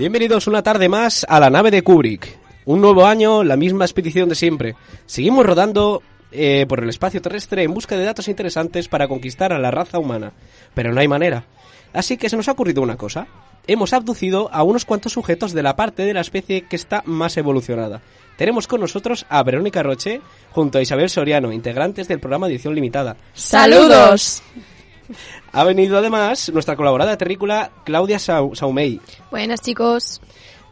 Bienvenidos una tarde más a la nave de Kubrick. Un nuevo año, la misma expedición de siempre. Seguimos rodando eh, por el espacio terrestre en busca de datos interesantes para conquistar a la raza humana. Pero no hay manera. Así que se nos ha ocurrido una cosa. Hemos abducido a unos cuantos sujetos de la parte de la especie que está más evolucionada. Tenemos con nosotros a Verónica Roche junto a Isabel Soriano, integrantes del programa Edición Limitada. ¡Saludos! Ha venido además nuestra colaboradora terrícola Claudia Sau- Saumey. Buenas chicos.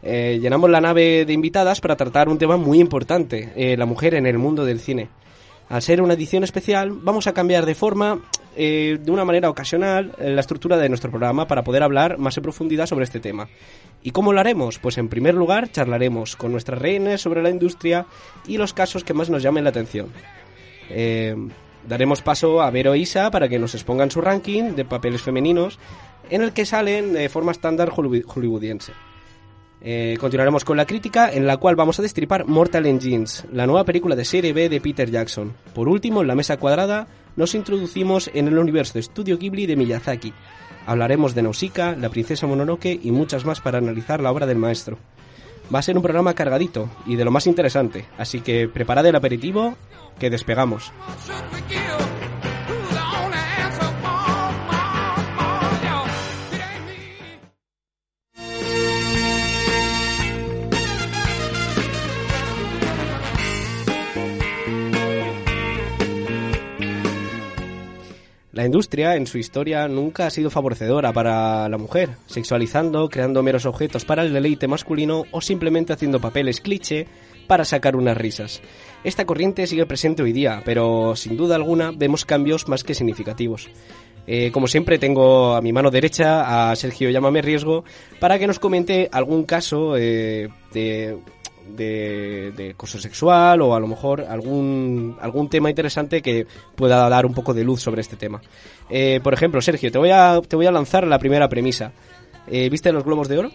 Eh, llenamos la nave de invitadas para tratar un tema muy importante, eh, la mujer en el mundo del cine. Al ser una edición especial, vamos a cambiar de forma, eh, de una manera ocasional, eh, la estructura de nuestro programa para poder hablar más en profundidad sobre este tema. ¿Y cómo lo haremos? Pues en primer lugar charlaremos con nuestras reinas sobre la industria y los casos que más nos llamen la atención. Eh, daremos paso a Vero e Isa para que nos expongan su ranking de papeles femeninos en el que salen de forma estándar hollywood- hollywoodiense. Eh, continuaremos con la crítica en la cual vamos a destripar Mortal Engines, la nueva película de serie B de Peter Jackson. Por último, en la mesa cuadrada nos introducimos en el universo de Studio Ghibli de Miyazaki. Hablaremos de Nausicaa, La princesa Mononoke y muchas más para analizar la obra del maestro. Va a ser un programa cargadito y de lo más interesante, así que preparad el aperitivo que despegamos. La industria, en su historia, nunca ha sido favorecedora para la mujer, sexualizando, creando meros objetos para el deleite masculino o simplemente haciendo papeles cliché para sacar unas risas. Esta corriente sigue presente hoy día, pero sin duda alguna vemos cambios más que significativos. Eh, como siempre, tengo a mi mano derecha a Sergio Llámame Riesgo para que nos comente algún caso eh, de de, de sexual o a lo mejor algún, algún tema interesante que pueda dar un poco de luz sobre este tema. Eh, por ejemplo, Sergio, te voy a, te voy a lanzar la primera premisa. Eh, ¿Viste los globos de oro?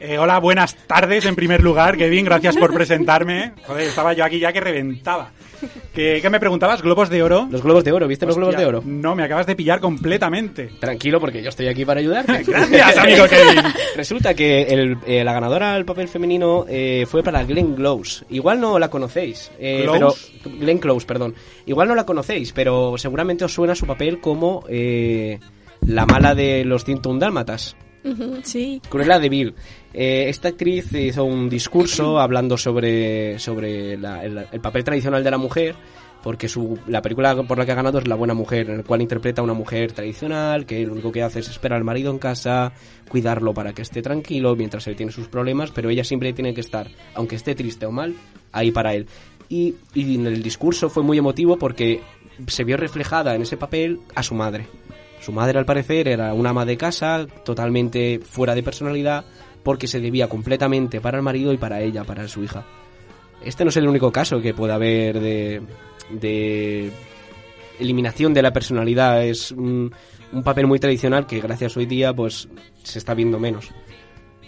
Eh, hola, buenas tardes en primer lugar, Kevin, gracias por presentarme. Joder, estaba yo aquí ya que reventaba. ¿Qué, qué me preguntabas? ¿Globos de oro? Los globos de oro, ¿viste los globos de oro? No, me acabas de pillar completamente. Tranquilo, porque yo estoy aquí para ayudarte. Gracias, amigo Kevin. Resulta que el- eh, la ganadora al papel femenino eh, fue para Glenn Close. Igual no la conocéis. ¿Close? pero Glenn Close, perdón. Igual no la conocéis, pero seguramente os suena su papel como la mala de los 101 dálmatas. Sí. Cruella de Vil. Eh, esta actriz hizo un discurso hablando sobre, sobre la- el, el papel tradicional de la mujer, porque su, la película por la que ha ganado es La Buena Mujer, en el cual interpreta a una mujer tradicional que lo único que hace es esperar al marido en casa, cuidarlo para que esté tranquilo mientras él tiene sus problemas, pero ella siempre tiene que estar, aunque esté triste o mal, ahí para él. Y, y en el discurso fue muy emotivo porque se vio reflejada en ese papel a su madre. Su madre, al parecer, era una ama de casa, totalmente fuera de personalidad, porque se debía completamente para el marido y para ella, para su hija. Este no es el único caso que puede haber de, de eliminación de la personalidad. Es un, papel muy tradicional que gracias hoy día pues se está viendo menos.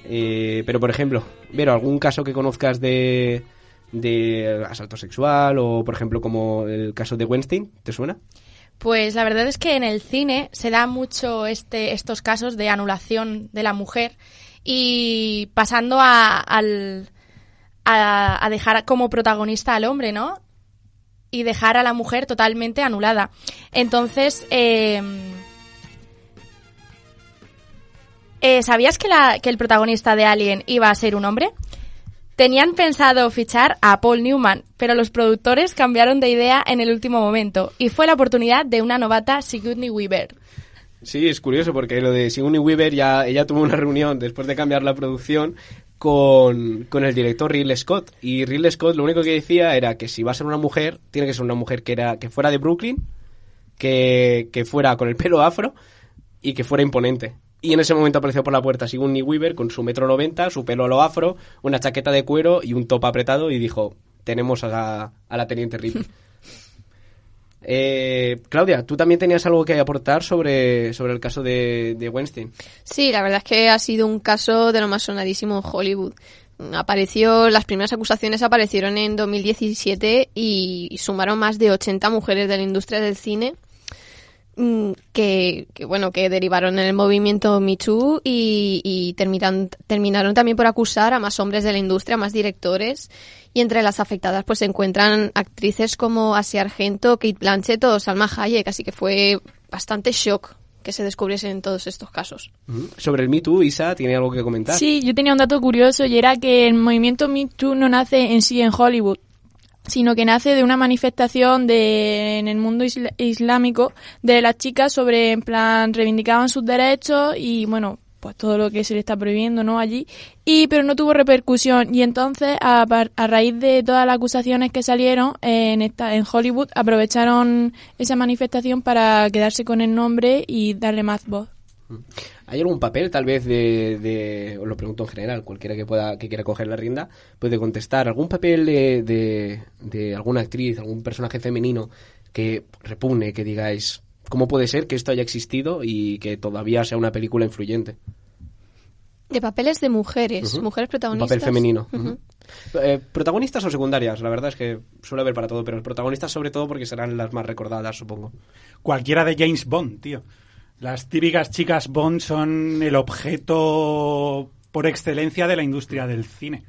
Eh, pero, por ejemplo, Vero, ¿algún caso que conozcas de, de asalto sexual o, por ejemplo, como el caso de Weinstein? ¿Te suena? Pues la verdad es que en el cine se da mucho este, estos casos de anulación de la mujer y pasando a, a dejar como protagonista al hombre, ¿no? Y dejar a la mujer totalmente anulada. Entonces, eh, eh, ¿sabías que, la, que el protagonista de Alien iba a ser un hombre? Tenían pensado fichar a Paul Newman, pero los productores cambiaron de idea en el último momento y fue la oportunidad de una novata Sigourney Weaver. Sí, es curioso porque lo de Sigourney Weaver ya ella tuvo una reunión después de cambiar la producción con, con el director Ridley Scott y Ridley Scott lo único que decía era que si va a ser una mujer tiene que ser una mujer que era que fuera de Brooklyn, que, que fuera con el pelo afro y que fuera imponente. Y en ese momento apareció por la puerta Sigourney Weaver con su metro noventa, su pelo a lo afro, una chaqueta de cuero y un top apretado y dijo, tenemos a la, a la teniente Ripley. Eh, Claudia, tú también tenías algo que aportar sobre, sobre el caso de, de Weinstein. Sí, la verdad es que ha sido un caso de lo más sonadísimo en Hollywood. Apareció, las primeras acusaciones aparecieron en 2017 y sumaron más de 80 mujeres de la industria del cine que, que, bueno que derivaron en el movimiento Me Too y, y terminan, terminaron también por acusar a más hombres de la industria, más directores y entre las afectadas pues se encuentran actrices como Asia Argento, Kate Blanchett o Salma Hayek, así que fue bastante shock que se descubriesen todos estos casos. Sobre el Me Too, Isa, ¿tiene algo que comentar? Sí, yo tenía un dato curioso y era que el movimiento Me Too no nace en sí en Hollywood, sino que nace de una manifestación de, en el mundo isla- islámico de las chicas sobre, en plan, reivindicaban sus derechos y, bueno, pues todo lo que se le está prohibiendo, ¿no? Allí. Y, pero no tuvo repercusión. Y entonces, a, a raíz de todas las acusaciones que salieron en esta, en Hollywood, aprovecharon esa manifestación para quedarse con el nombre y darle más voz. ¿Hay algún papel, tal vez, de, de- os lo pregunto en general, cualquiera que pueda que quiera coger la rienda, puede contestar, algún papel de, de, de alguna actriz, algún personaje femenino que repugne, que digáis, ¿cómo puede ser que esto haya existido y que todavía sea una película influyente? De papeles de mujeres, mujeres protagonistas. papel femenino. Eh, ¿Protagonistas o secundarias? La verdad es que suele haber para todo, pero protagonistas sobre todo porque serán las más recordadas, supongo. Cualquiera de James Bond, tío. Las típicas chicas Bond son el objeto por excelencia de la industria del cine.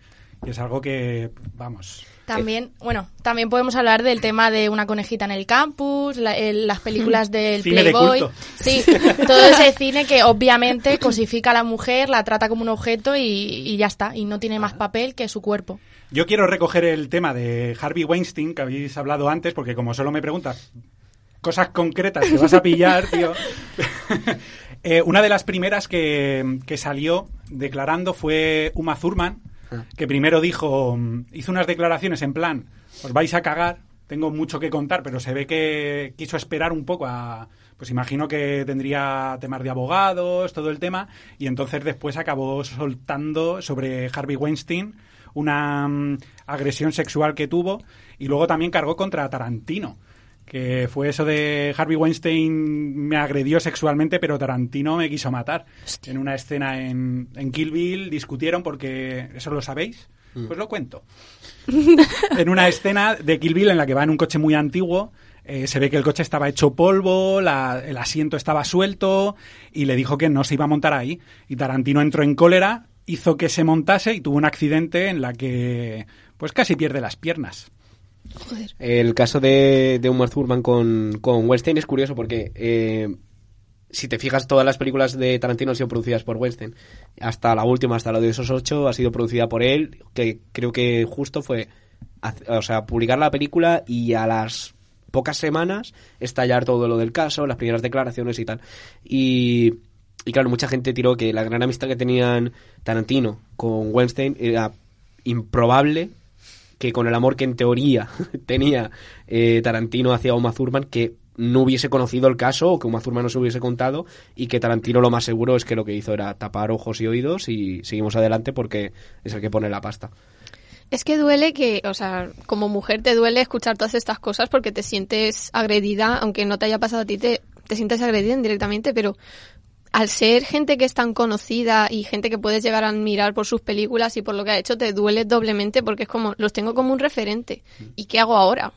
Y es algo que, vamos, También, bueno, también podemos hablar del tema de una conejita en el campus, la- el- las películas del Cine Playboy. Sí, todo ese cine que obviamente cosifica a la mujer, la trata como un objeto y, y ya está, y no tiene más papel que su cuerpo. Yo quiero recoger el tema de Harvey Weinstein, que habéis hablado antes, porque como solo me preguntas cosas concretas que vas a pillar, tío. Eh, una de las primeras que, que salió declarando fue Uma Thurman, que primero dijo, hizo unas declaraciones en plan, os vais a cagar, tengo mucho que contar, pero se ve que quiso esperar un poco a, pues imagino que tendría temas de abogados, todo el tema, y entonces después acabó soltando sobre Harvey Weinstein una mm, agresión sexual que tuvo y luego también cargó contra Tarantino que fue eso de Harvey Weinstein me agredió sexualmente, pero Tarantino me quiso matar. En una escena en, en Kill Bill discutieron porque, ¿eso lo sabéis? Pues lo cuento. en una escena de Kill Bill en la que va en un coche muy antiguo, eh, se ve que el coche estaba hecho polvo, la- el asiento estaba suelto y le dijo que no se iba a montar ahí. Y Tarantino entró en cólera, hizo que se montase y tuvo un accidente en la que pues casi pierde las piernas. El caso de, de Uma Thurman con, con Weinstein es curioso porque eh, si te fijas, todas las películas de Tarantino han sido producidas por Weinstein. Hasta la última, hasta la de esos ocho, ha sido producida por él, que creo que justo fue o sea, publicar la película y a las pocas semanas estallar todo lo del caso, las primeras declaraciones y tal. Y, y claro, mucha gente tiró que la gran amistad que tenían Tarantino con Weinstein era improbable que con el amor que en teoría tenía eh, Tarantino hacia Uma Thurman, que no hubiese conocido el caso o que Uma Thurman no se hubiese contado y que Tarantino lo más seguro es que lo que hizo era tapar ojos y oídos y seguimos adelante porque es el que pone la pasta. Es que duele que, o sea, como mujer te duele escuchar todas estas cosas porque te sientes agredida, aunque no te haya pasado a ti, te, te sientes agredida indirectamente, pero al ser gente que es tan conocida y gente que puedes llegar a admirar por sus películas y por lo que ha hecho, te duele doblemente porque es como, los tengo como un referente. ¿Y qué hago ahora?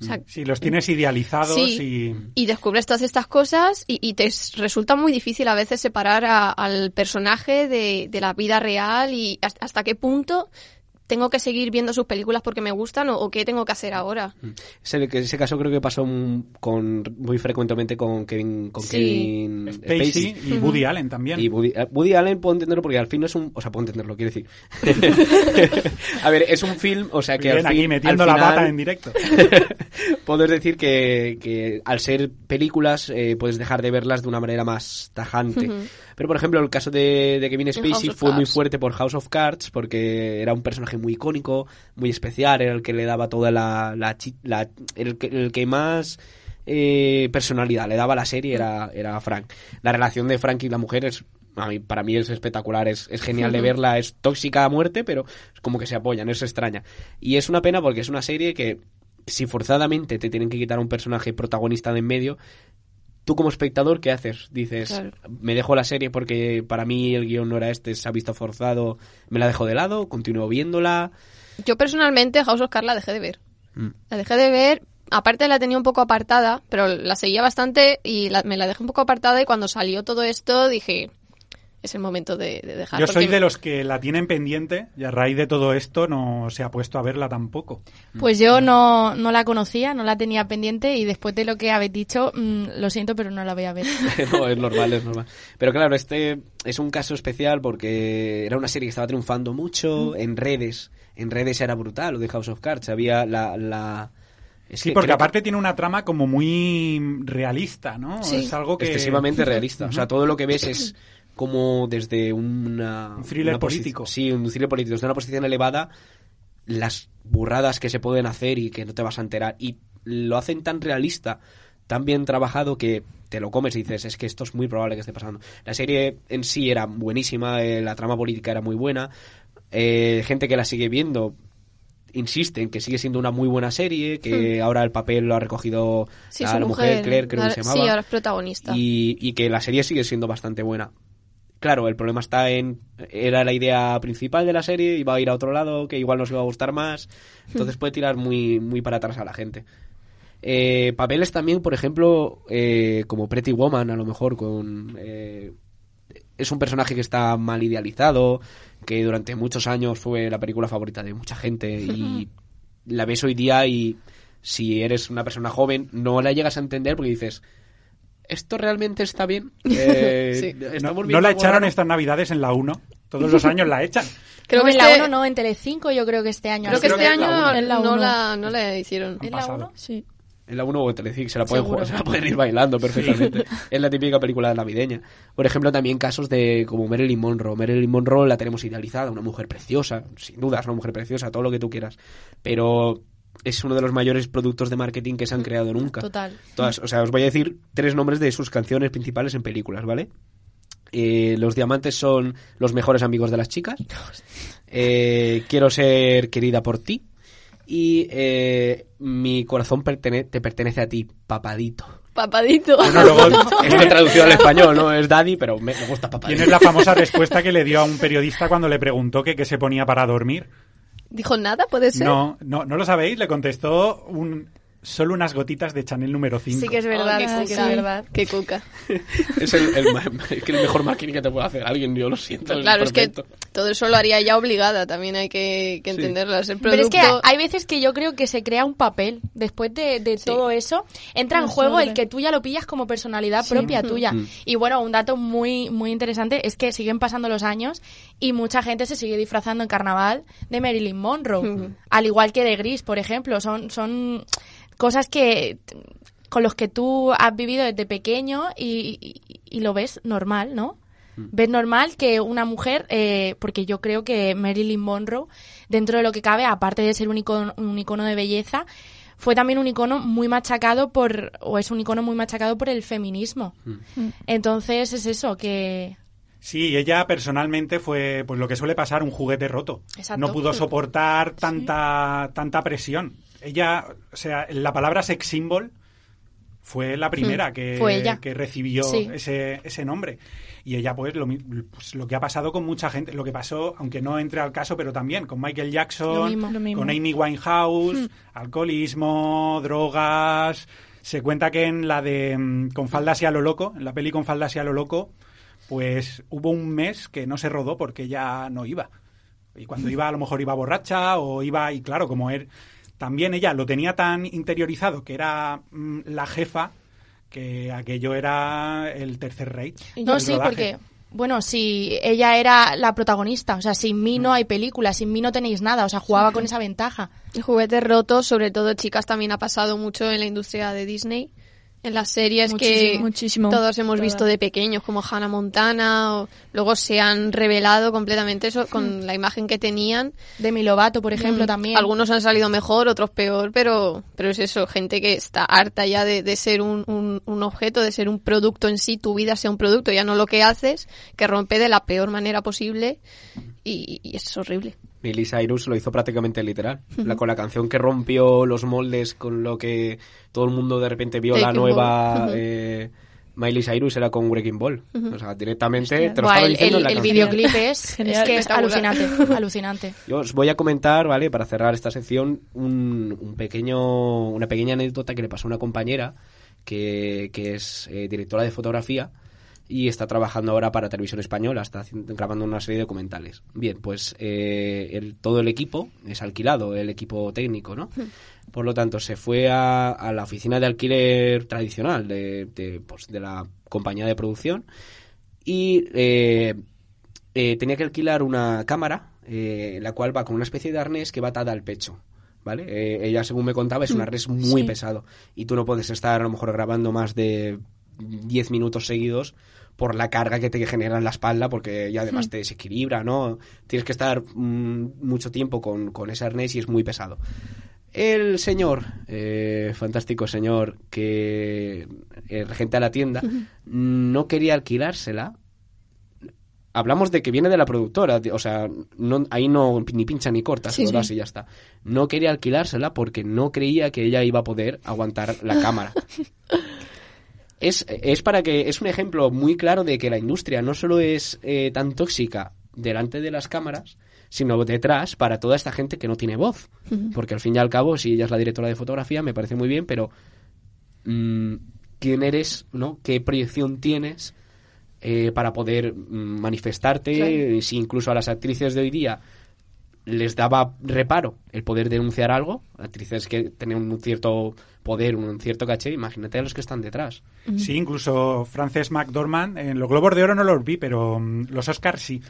O sea, Si los tienes idealizados Sí. y... y descubres todas estas cosas y, y te resulta muy difícil a veces separar a- al personaje de, de la vida real y hasta, hasta qué punto tengo que seguir viendo sus películas porque me gustan o, o qué tengo que hacer ahora. Ese, que- ese caso creo que pasó mm, con, muy frecuentemente con Kevin, con Sí. Kevin Spacey y Woody Allen también. Y Woody, eh, Woody Allen puedo entenderlo porque al fin no es un... O sea, puedo entenderlo, quiero decir. a ver, es un film, o sea que Bien, al fin... aquí metiendo al la final- pata en directo. Puedes decir que, que al ser películas eh, puedes dejar de verlas de una manera más tajante. Ujú. Pero, por ejemplo, el caso de, de Kevin Spacey fue muy fuerte por House of Cards porque era un personaje muy icónico, muy especial, era el que le daba toda la... la, la- el, que, el que más eh, personalidad le daba a la serie era, era Frank. La relación de Frank y la mujer es... A mí, para mí es espectacular, es, es genial de verla, es tóxica a muerte, pero es como que se apoyan, es extraña. Y es una pena porque es una serie que si forzadamente te tienen que quitar a un personaje protagonista de en medio, tú como espectador, ¿qué haces? Dices, Claro. me dejo la serie porque para mí el guion no era este, se ha visto forzado, me la dejo de lado, continúo viéndola. Yo personalmente House of Cards la dejé de ver. Mm. La dejé de ver aparte la tenía un poco apartada, pero la seguía bastante y la- me la dejé un poco apartada y cuando salió todo esto dije, es el momento de, de dejar. Yo soy de los que la tienen pendiente y a raíz de todo esto no se ha puesto a verla tampoco. Pues yo no, no la conocía, no la tenía pendiente y después de lo que habéis dicho, mm, lo siento, pero no la voy a ver. no, es normal, es normal. Pero claro, este es un caso especial porque era una serie que estaba triunfando mucho en redes. En redes era brutal, lo de House of Cards. Había la... la... es Sí, que porque que aparte tiene una trama como muy realista, ¿no? Sí. Es algo que... excesivamente realista. O sea, todo lo que ves es como desde una... Un thriller una político. Sí, un thriller político. Desde una posición elevada, las burradas que se pueden hacer y que no te vas a enterar. Y lo hacen tan realista, tan bien trabajado que te lo comes y dices, es que esto es muy probable que esté pasando. La serie en sí era buenísima, eh, la trama política era muy buena. eh, gente que la sigue viendo insiste en que sigue siendo una muy buena serie, que ahora el papel lo ha recogido Sí, la, su la mujer, mujer, Claire, creo que se llamaba Sí, ahora es protagonista. y, y que la serie sigue siendo bastante buena. Claro, el problema está en... Era la idea principal de la serie, iba a ir a otro lado, que igual nos iba a gustar más, entonces puede tirar muy, muy para atrás a la gente. Eh, papeles también, por ejemplo, eh, como Pretty Woman, a lo mejor, con... eh, es un personaje que está mal idealizado, que durante muchos años fue la película favorita de mucha gente y la ves hoy día y si eres una persona joven no la llegas a entender porque dices, ¿esto realmente está bien? Eh, Sí. No, ¿estamos no viendo la echaron raro?". estas navidades en la 1. Todos los años la echan. Creo no, que en la este- 1 no, en Telecinco yo creo que este año. Creo que este año la no, la, no la hicieron. ¿Es la pasado. 1? Sí. En la 1 o en Telecinco se la pueden jugar, se la pueden ir bailando perfectamente. Es la típica película navideña. Por ejemplo, también casos de como Marilyn Monroe. Marilyn Monroe la tenemos idealizada, una mujer preciosa, sin duda es una mujer preciosa, todo lo que tú quieras. Pero es uno de los mayores productos de marketing que se han creado nunca. Total. Todas, o sea, os voy a decir tres nombres de sus canciones principales en películas, ¿vale? Eh, los diamantes son los mejores amigos de las chicas. Eh, quiero ser querida por ti. Y eh, mi corazón pertene- te pertenece a ti, papadito. Papadito. Bueno, luego Es una traducción al español, no es daddy, pero me, me gusta papadito. tienes la famosa respuesta que le dio a un periodista cuando le preguntó que qué se ponía para dormir. Dijo nada, puede ser. No, no, no lo sabéis. Le contestó un, solo unas gotitas de Chanel número 5. Sí que es Oh, verdad, qué sí que es cuca. verdad. Qué cuca. Es el, el ma- es que el mejor marketing que te puede hacer alguien, yo lo siento. Pero claro, es que todo eso lo haría ya obligada, también hay que, que entenderlo. Pero es que hay veces que yo creo que se crea un papel. Después de, de todo eso, entra en juego el que tú ya lo pillas como personalidad Sí. propia tuya. Mm. Y bueno, un dato muy, muy interesante es que siguen pasando los años y mucha gente se sigue disfrazando en carnaval de Marilyn Monroe. Al igual que de Gris, por ejemplo. Son, son cosas que con los que tú has vivido desde pequeño y, y- y lo ves normal, ¿no? Ves normal que una mujer, eh, porque yo creo que Marilyn Monroe, dentro de lo que cabe, aparte de ser un icono, un icono de belleza, fue también un icono muy machacado por, o es un icono muy machacado por el feminismo. Entonces es eso, que Sí, ella personalmente fue pues lo que suele pasar, un juguete roto. Exacto. No pudo soportar tanta, tanta presión. Ella, o sea, la palabra sex symbol fue la primera que, Hmm. Fue ella. que recibió Sí. ese, ese nombre. Y ella, pues lo, pues, lo que ha pasado con mucha gente, lo que pasó, aunque no entre al caso, pero también con Michael Lo Jackson, mismo. Lo mismo. con Amy Winehouse, alcoholismo, drogas. Se cuenta que en la de mm, Con faldas y a lo loco, en la peli Con faldas y a lo loco, pues hubo un mes que no se rodó porque ella no iba. Y cuando iba, a lo mejor iba borracha o iba, y claro, como él, también ella lo tenía tan interiorizado que era mm, la jefa, que aquello era el tercer rey. No, sí, rodaje. porque, bueno, si ella era la protagonista, o sea, sin mí no hay película, sin mí no tenéis nada, o sea, jugaba con esa ventaja. Juguetes rotos, sobre todo chicas, también ha pasado mucho en la industria de Disney. En las series que Muchísimo, todos hemos visto de pequeños, como Hannah Montana, o luego se han revelado completamente eso con la imagen que tenían. Demi Lovato, por ejemplo, Mm, también. Algunos han salido mejor, otros peor, pero, pero es eso, gente que está harta ya de, de ser un, un, un objeto, de ser un producto en sí, tu vida sea un producto, ya no lo que haces, que rompe de la peor manera posible y, y es horrible. Miley Cyrus lo hizo prácticamente literal. La, con la canción que rompió los moldes, con lo que todo el mundo de repente vio la nueva eh, Miley Cyrus era con Wrecking Ball. O sea, directamente Hostia. te lo Buah, estaba el, diciendo el- en la el canción. videoclip es, Genial, es que es alucinante, alucinante. Yo os voy a comentar, ¿vale? Para cerrar esta sección, un, un pequeño, una pequeña anécdota que le pasó a una compañera que, que es eh, directora de fotografía y está trabajando ahora para Televisión Española, está haciendo- grabando una serie de documentales. Bien, pues eh, el- todo el equipo es alquilado, el equipo técnico, ¿no? Por lo tanto, se fue a, a la oficina de alquiler tradicional de, de, pues, de la compañía de producción y eh, eh, tenía que alquilar una cámara, eh, la cual va con una especie de arnés que va atada al pecho. ¿Vale? Eh, ella, según me contaba, es un arnés muy Sí. pesado. Y tú no puedes estar, a lo mejor, grabando más de 10 minutos seguidos por la carga que te genera en la espalda, porque ya además te desequilibra, ¿no? Tienes que estar mm, mucho tiempo con, con ese arnés y es muy pesado. El señor, eh, fantástico señor, que el regente a la tienda, no quería alquilársela hablamos de que viene de la productora, o sea, no, ahí no ni pincha ni corta, se Sí, lo das sí. y ya está. No quería alquilársela porque no creía que ella iba a poder aguantar la cámara. Es, es para que es un ejemplo muy claro de que la industria no solo es eh, tan tóxica delante de las cámaras, sino detrás para toda esta gente que no tiene voz. Porque al fin y al cabo, si ella es la directora de fotografía, me parece muy bien, pero mm, ¿quién eres? ¿no? ¿Qué proyección tienes? eh, para poder mm, manifestarte, Claro. si incluso a las actrices de hoy día les daba reparo el poder denunciar algo, actrices que tienen un cierto poder, un cierto caché, imagínate a los que están detrás. Sí, incluso Frances McDormand, en los Globos de Oro no los vi, pero mm, los Oscars sí.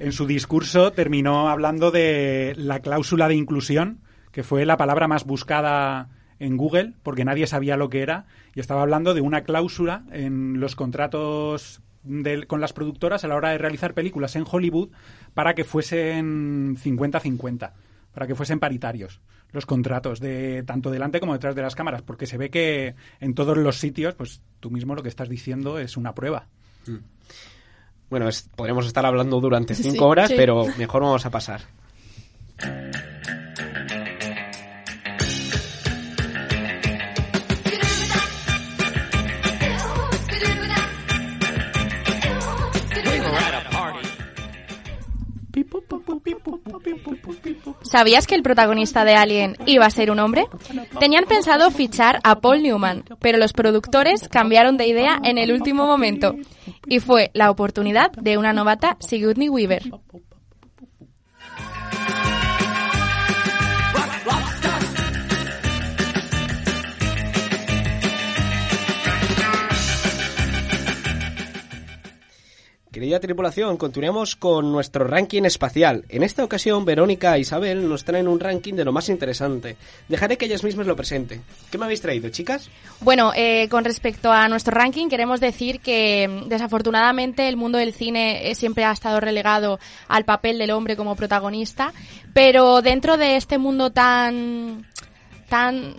En su discurso terminó hablando de la cláusula de inclusión, que fue la palabra más buscada en Google, porque nadie sabía lo que era, y estaba hablando de una cláusula en los contratos del- con las productoras a la hora de realizar películas en Hollywood para que fuesen 50-50, para que fuesen paritarios los contratos de tanto delante como detrás de las cámaras, porque se ve que en todos los sitios, pues tú mismo lo que estás diciendo es una prueba. Bueno, es- podríamos estar hablando durante cinco Sí, horas, sí. pero mejor vamos a pasar. ¿Sabías que el protagonista de Alien iba a ser un hombre? Tenían pensado fichar a Paul Newman, pero los productores cambiaron de idea en el último momento. Y fue la oportunidad de una novata Sigourney Weaver. Querida tripulación, continuamos con nuestro ranking espacial. En esta ocasión, Verónica e Isabel nos traen un ranking de lo más interesante. Dejaré que ellas mismas lo presenten. ¿Qué me habéis traído, chicas? Bueno, eh, con respecto a nuestro ranking, queremos decir que mm, desafortunadamente el mundo del cine eh, siempre ha estado relegado al papel del hombre como protagonista, pero dentro de este mundo tan tan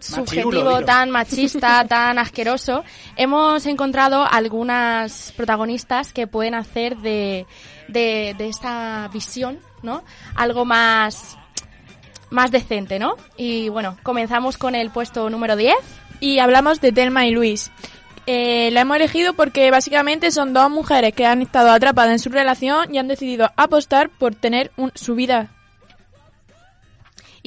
subjetivo, tan machista, tan asqueroso, hemos encontrado algunas protagonistas que pueden hacer de, de, de esta visión, ¿no? Algo más más decente, ¿no? Y bueno, comenzamos con el puesto número 10. Y hablamos de Telma y Luis. Eh, la hemos elegido porque básicamente son dos mujeres que han estado atrapadas en su relación y han decidido apostar por tener un- su vida.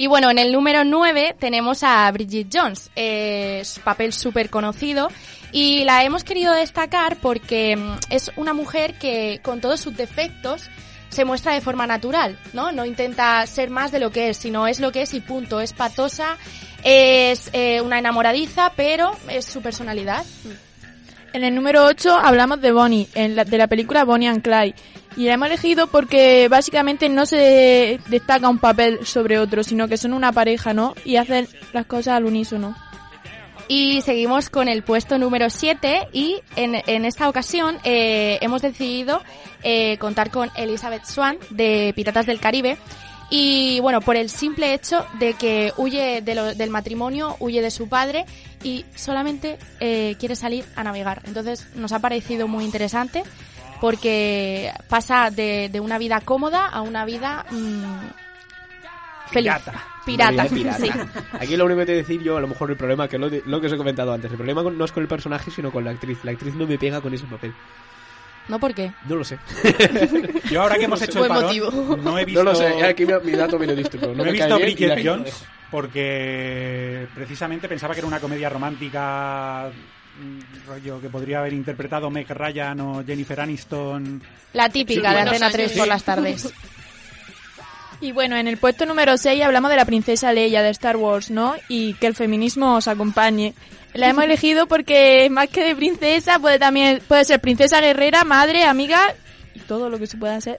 Y bueno, en el número 9 tenemos a Bridget Jones, eh, papel súper conocido. Y la hemos querido destacar porque mm, es una mujer que con todos sus defectos se muestra de forma natural, ¿no? No intenta ser más de lo que es, sino es lo que es y punto. Es patosa, es eh, una enamoradiza, pero es su personalidad. En el número 8 hablamos de Bonnie, en la- de la película Bonnie and Clyde. Y la hemos elegido porque básicamente no se destaca un papel sobre otro, sino que son una pareja, ¿no? Y hacen las cosas al unísono. Y seguimos con el puesto número 7 y en, en esta ocasión eh, hemos decidido eh, contar con Elizabeth Swan de Piratas del Caribe. Y bueno, por el simple hecho de que huye de lo- del matrimonio, huye de su padre y solamente eh, quiere salir a navegar. Entonces nos ha parecido muy interesante porque pasa de, de una vida cómoda a una vida mm, feliz. Pirata. Pirata, vida Aquí lo único que te decir yo, a lo mejor el problema, que lo, de- lo que os he comentado antes, el problema no es con el personaje, sino con la actriz. La actriz no me pega con ese papel. ¿No por qué? No lo sé. Yo ahora que hemos hecho el Buen parón, motivo. no he visto, No lo sé. Aquí mi, mi dato viene listo. no he me visto y Bridget Jones porque precisamente pensaba que era una comedia romántica rollo que podría haber interpretado Meg Ryan o Jennifer Aniston. La típica Sí, de Antena 3 años. por las tardes. Y bueno, en el puesto número 6 hablamos de la princesa Leia de Star Wars, ¿no? Y que el feminismo os acompañe. La hemos elegido porque más que de princesa puede también puede ser princesa guerrera, madre, amiga todo lo que se pueda hacer.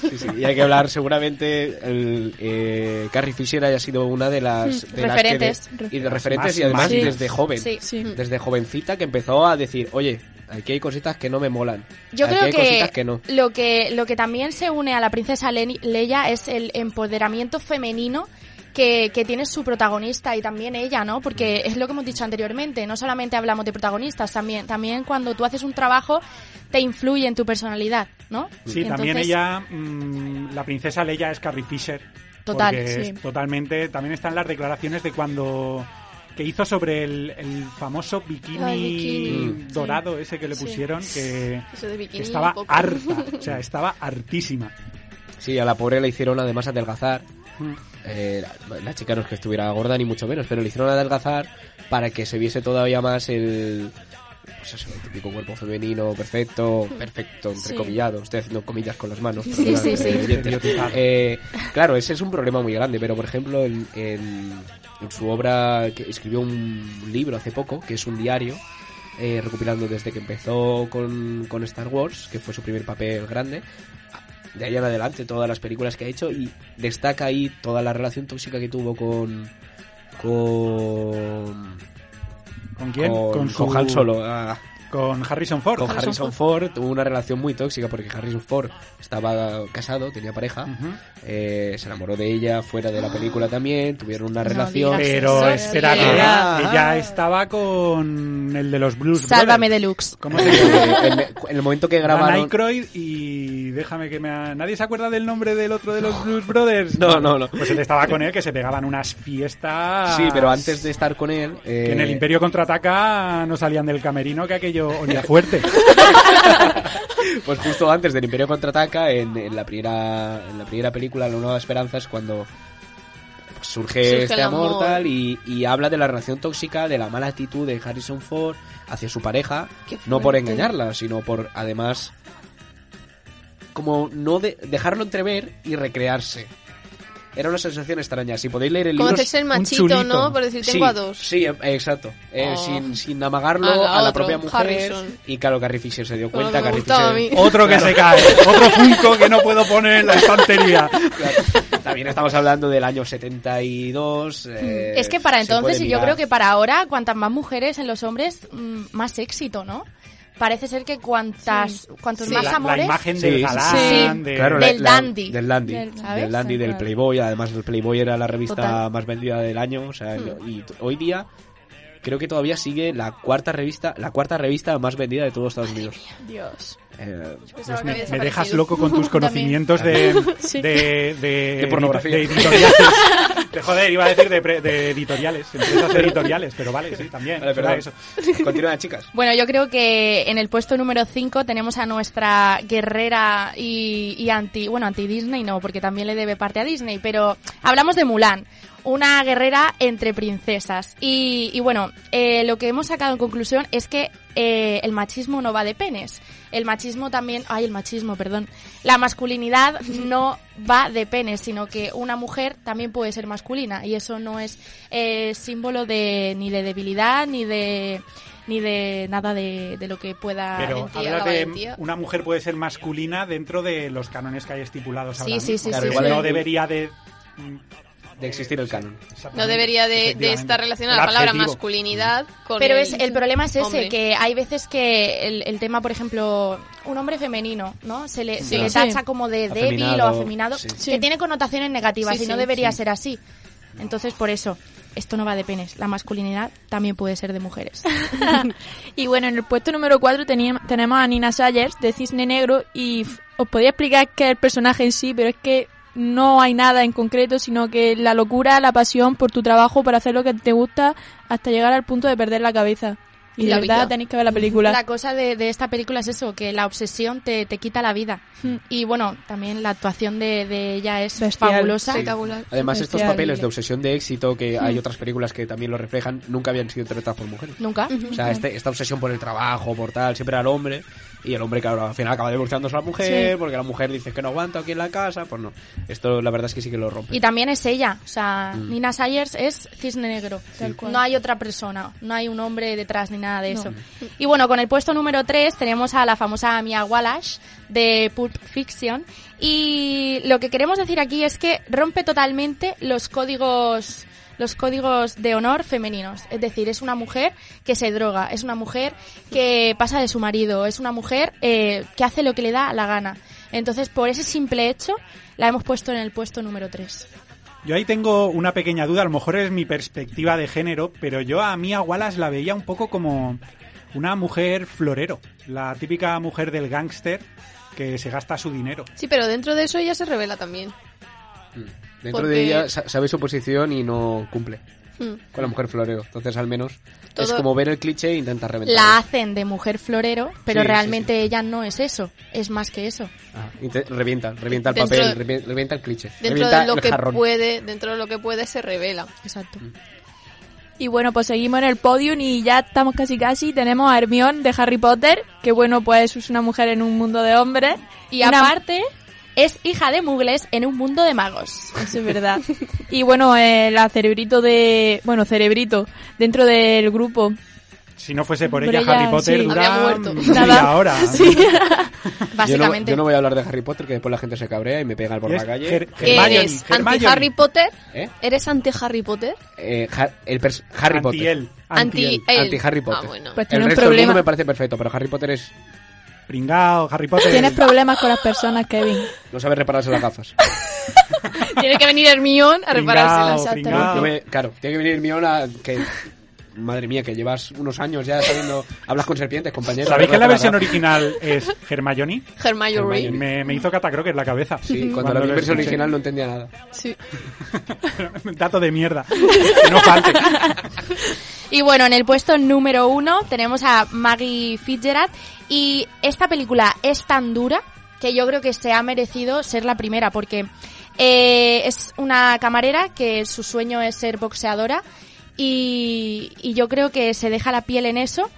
Sí, sí, y hay que hablar, seguramente, el, eh, Carrie Fisher haya sido una de las... de las que de- Referentes. y de referentes Más- y además Sí. desde joven. Sí. Sí. Desde jovencita que empezó a decir, oye, aquí hay cositas que no me molan. Yo aquí creo hay que, cositas que no. lo que lo que también se une a la princesa Leia es el empoderamiento femenino que, que tiene su protagonista y también ella, ¿no? Porque es lo que hemos dicho anteriormente, no solamente hablamos de protagonistas, también también cuando tú haces un trabajo te influye en tu personalidad, ¿no? Sí, Entonces, también ella, mm, la princesa Leia es Carrie Fisher. Total, porque sí. es totalmente, también están las declaraciones de cuando que hizo sobre el, el famoso bikini, el bikini, Mm. dorado ese que le Sí. pusieron que, Eso de que bikini. estaba harta, o sea, estaba hartísima. Sí, a la pobre le hicieron además adelgazar. Eh, la, la chica no es que estuviera gorda ni mucho menos, pero le hicieron adelgazar para que se viese todavía más el... Pues eso, el típico cuerpo femenino perfecto, perfecto, entrecomillado. Estoy haciendo comillas con las manos. Sí, perdonad, sí, sí. eh. Eh, claro, ese es un problema muy grande, pero por ejemplo, en, en- en su obra, que escribió un libro hace poco, que es un diario, eh, recopilando desde que empezó con, con Star Wars, que fue su primer papel grande, de ahí en adelante todas las películas que ha hecho y destaca ahí toda la relación tóxica que tuvo con con ¿Con quién? con, su- con Han Solo ah, Con Harrison Ford. con Harrison Ford tuvo una relación muy tóxica porque Harrison Ford estaba casado tenía pareja eh, se enamoró de ella fuera de la película también tuvieron una No relación Pero espera, que ella, Ah. ella estaba con el de los Blues Sálvame Brothers. Deluxe. ¿Cómo se Eh, llama? en, en el momento que grabaron Aykroyd y déjame que me... ha- ¿Nadie se acuerda del nombre del otro de los Blues Brothers? No, no, no. Pues él estaba con él, que se pegaban unas fiestas... sí pero antes de estar con él eh, Que en el Imperio Contraataca no salían del camerino, que aquello olía fuerte. Pues justo antes del Imperio contraataca, en, en la primera en la primera película, La Nueva Esperanza, es cuando pues, surge, Surge este amor, amor. tal y, y habla de la relación tóxica, de la mala actitud de Harrison Ford hacia su pareja, no por engañarla, sino por además como no de, dejarlo entrever y recrearse. Era una sensación extraña. Si podéis leer el Como libro, hacerse el machito. ¿no? Por decir, tengo sí, a dos. Sí, eh, exacto. Eh, Oh. sin, sin amagarlo Haga a la otro, propia mujer. Harrison. Y claro, Carrie Fisher se dio Como cuenta. me Carrie a Fisher-. Otro que se cae, otro Funko que no puedo poner en la estantería. Claro. También estamos hablando del año 72. eh, Es que para entonces, y yo creo que para ahora, cuantas más mujeres en los hombres, mm, más éxito, ¿no? Parece ser que cuantas, cuantos Sí. más la, la amores... imagen Sí, del sí, galán, sí. de- Claro, Del la- la- dandy. Del dandy. Del- dandy, del Claro. Playboy. Además, el Playboy era la revista Total. más vendida del año. O sea, Hmm. y hoy día creo que todavía sigue la cuarta revista la cuarta revista más vendida de todos Estados Unidos. Dios. Eh, que me, dejas loco con tus conocimientos de, Sí. de, de, De pornografía. de editoriales. De, joder, iba a decir de, pre- de editoriales, empresas editoriales, pero vale, sí, también. Vale, eso. Continúan, chicas. Bueno, yo creo que en el puesto número 5 tenemos a nuestra guerrera y, y anti, bueno, anti Disney no, porque también le debe parte a Disney, pero hablamos de Mulan, una guerrera entre princesas. Y, y bueno, eh, lo que hemos sacado en conclusión es que eh, el machismo no va de penes. El machismo también, ay, el machismo, perdón. La masculinidad no va de penes, sino que una mujer también puede ser masculina y eso no es eh, símbolo de ni de debilidad ni de ni de nada de, de lo que pueda Pero valentía, hablas la de una mujer puede ser masculina dentro de los cánones que hay estipulados ahora Sí, sí, mismo. sí, Claro, sí, igual sí. No debería de... De existir el canon. No debería de, estar relacionada El la palabra masculinidad con Pero el, es, el problema es ese, hombre. que hay veces que el, el tema, por ejemplo, un hombre femenino, ¿no? Se le, se le Sí. tacha como de débil o Afeminado, sí. que Sí. tiene connotaciones negativas Sí, y no debería sí. ser así. Entonces, por eso, esto no va de penes. La masculinidad también puede ser de mujeres. Y bueno, en el puesto número 4 tenemos a Nina Sayers de Cisne Negro y os podía explicar qué es el personaje en sí, pero es que no hay nada en concreto, sino que la locura, la pasión por tu trabajo, por hacer lo que te gusta, hasta llegar al punto de perder la cabeza. Y, la verdad vida. tenéis que ver la película. La cosa de, de esta película es eso, que la obsesión te, te quita la vida. Mm. Y bueno, también la actuación de, de ella es Bestial. fabulosa. Además, estos papeles de obsesión de éxito, que Hmm. hay otras películas que también lo reflejan, nunca habían sido interpretadas por mujeres. Nunca. O sea, este- esta obsesión por el trabajo, por tal, siempre era el hombre. Y el hombre, claro, al final acaba divorciándose a la mujer, Sí. porque la mujer dice que no aguanta aquí en la casa. Pues no. Esto, la verdad es que sí que lo rompe. Y también es ella, o sea, Mm. Nina Sayers es cisne negro. No hay otra persona, no hay un hombre detrás ni nada de eso. Y bueno, con el puesto número 3 tenemos a la famosa Mia Wallace de Pulp Fiction. Y lo que queremos decir aquí es que rompe totalmente los códigos los códigos de honor femeninos. Es decir, es una mujer que se droga, es una mujer que pasa de su marido, es una mujer eh, que hace lo que le da la gana. Entonces, por ese simple hecho, la hemos puesto en el puesto número 3. Yo ahí tengo una pequeña duda, a lo mejor es mi perspectiva de género, pero yo a Mia Wallace la veía un poco como una mujer florero, la típica mujer del gángster que se gasta su dinero. Sí, pero dentro de eso ella se revela también. Dentro porque- de ella sa- sabe su posición y no cumple Hmm. con la mujer florero. Entonces, al menos, es como ver el cliché e intentar reventarlo. La hacen de mujer florero, pero Sí, sí, realmente ella no es eso, es más que eso. Ah, revienta, revienta el Dentro- papel, revi- revienta el cliché. Dentro revienta de lo el que jarrón. puede, dentro de lo que puede se revela. Exacto. Y bueno, pues seguimos en el podium y ya estamos casi casi. Tenemos a Hermione de Harry Potter, que bueno, pues es una mujer en un mundo de hombres. Y Una- aparte, es hija de mugles en un mundo de magos. Eso es verdad. y bueno, eh, la cerebrito de... Bueno, cerebrito dentro del grupo. Si no fuese por ella, ella, Harry Potter sí. dura Habría muerto. media Nada. hora. Sí. Yo no, Básicamente. yo no voy a hablar de Harry Potter, que después la gente se cabrea y me pega por la calle. Her- ¿Qué Hermione, eres? ¿Anti Hermione. Harry Potter? ¿Eh? ¿Eres anti Harry Potter? Eh, Ha- el Harry Anti Potter. él. Anti él. Anti Harry Potter. Ah, bueno. Pues El resto del mundo me parece perfecto, pero Harry Potter es Pringao, Harry Potter. Tienes problemas con las personas, Kevin. no sabe repararse las gafas. Tiene que venir Hermione a Pringao, reparárselas. exacto. pringao. Yo me- claro, tiene que venir Miona que madre mía, que llevas unos años ya sabiendo hablas con serpientes, compañero. ¿Sabéis que la versión original es Hermione? Hermione. Hermione. Me, me hizo catacroques la cabeza. Sí, cuando, la versión original no entendía nada. Sí. Dato de mierda. Que no falte. Y bueno, en el puesto número uno tenemos a Maggie Fitzgerald y esta película es tan dura que yo creo que se ha merecido ser la primera porque eh, es una camarera que su sueño es ser boxeadora y, y yo creo que se deja la piel en eso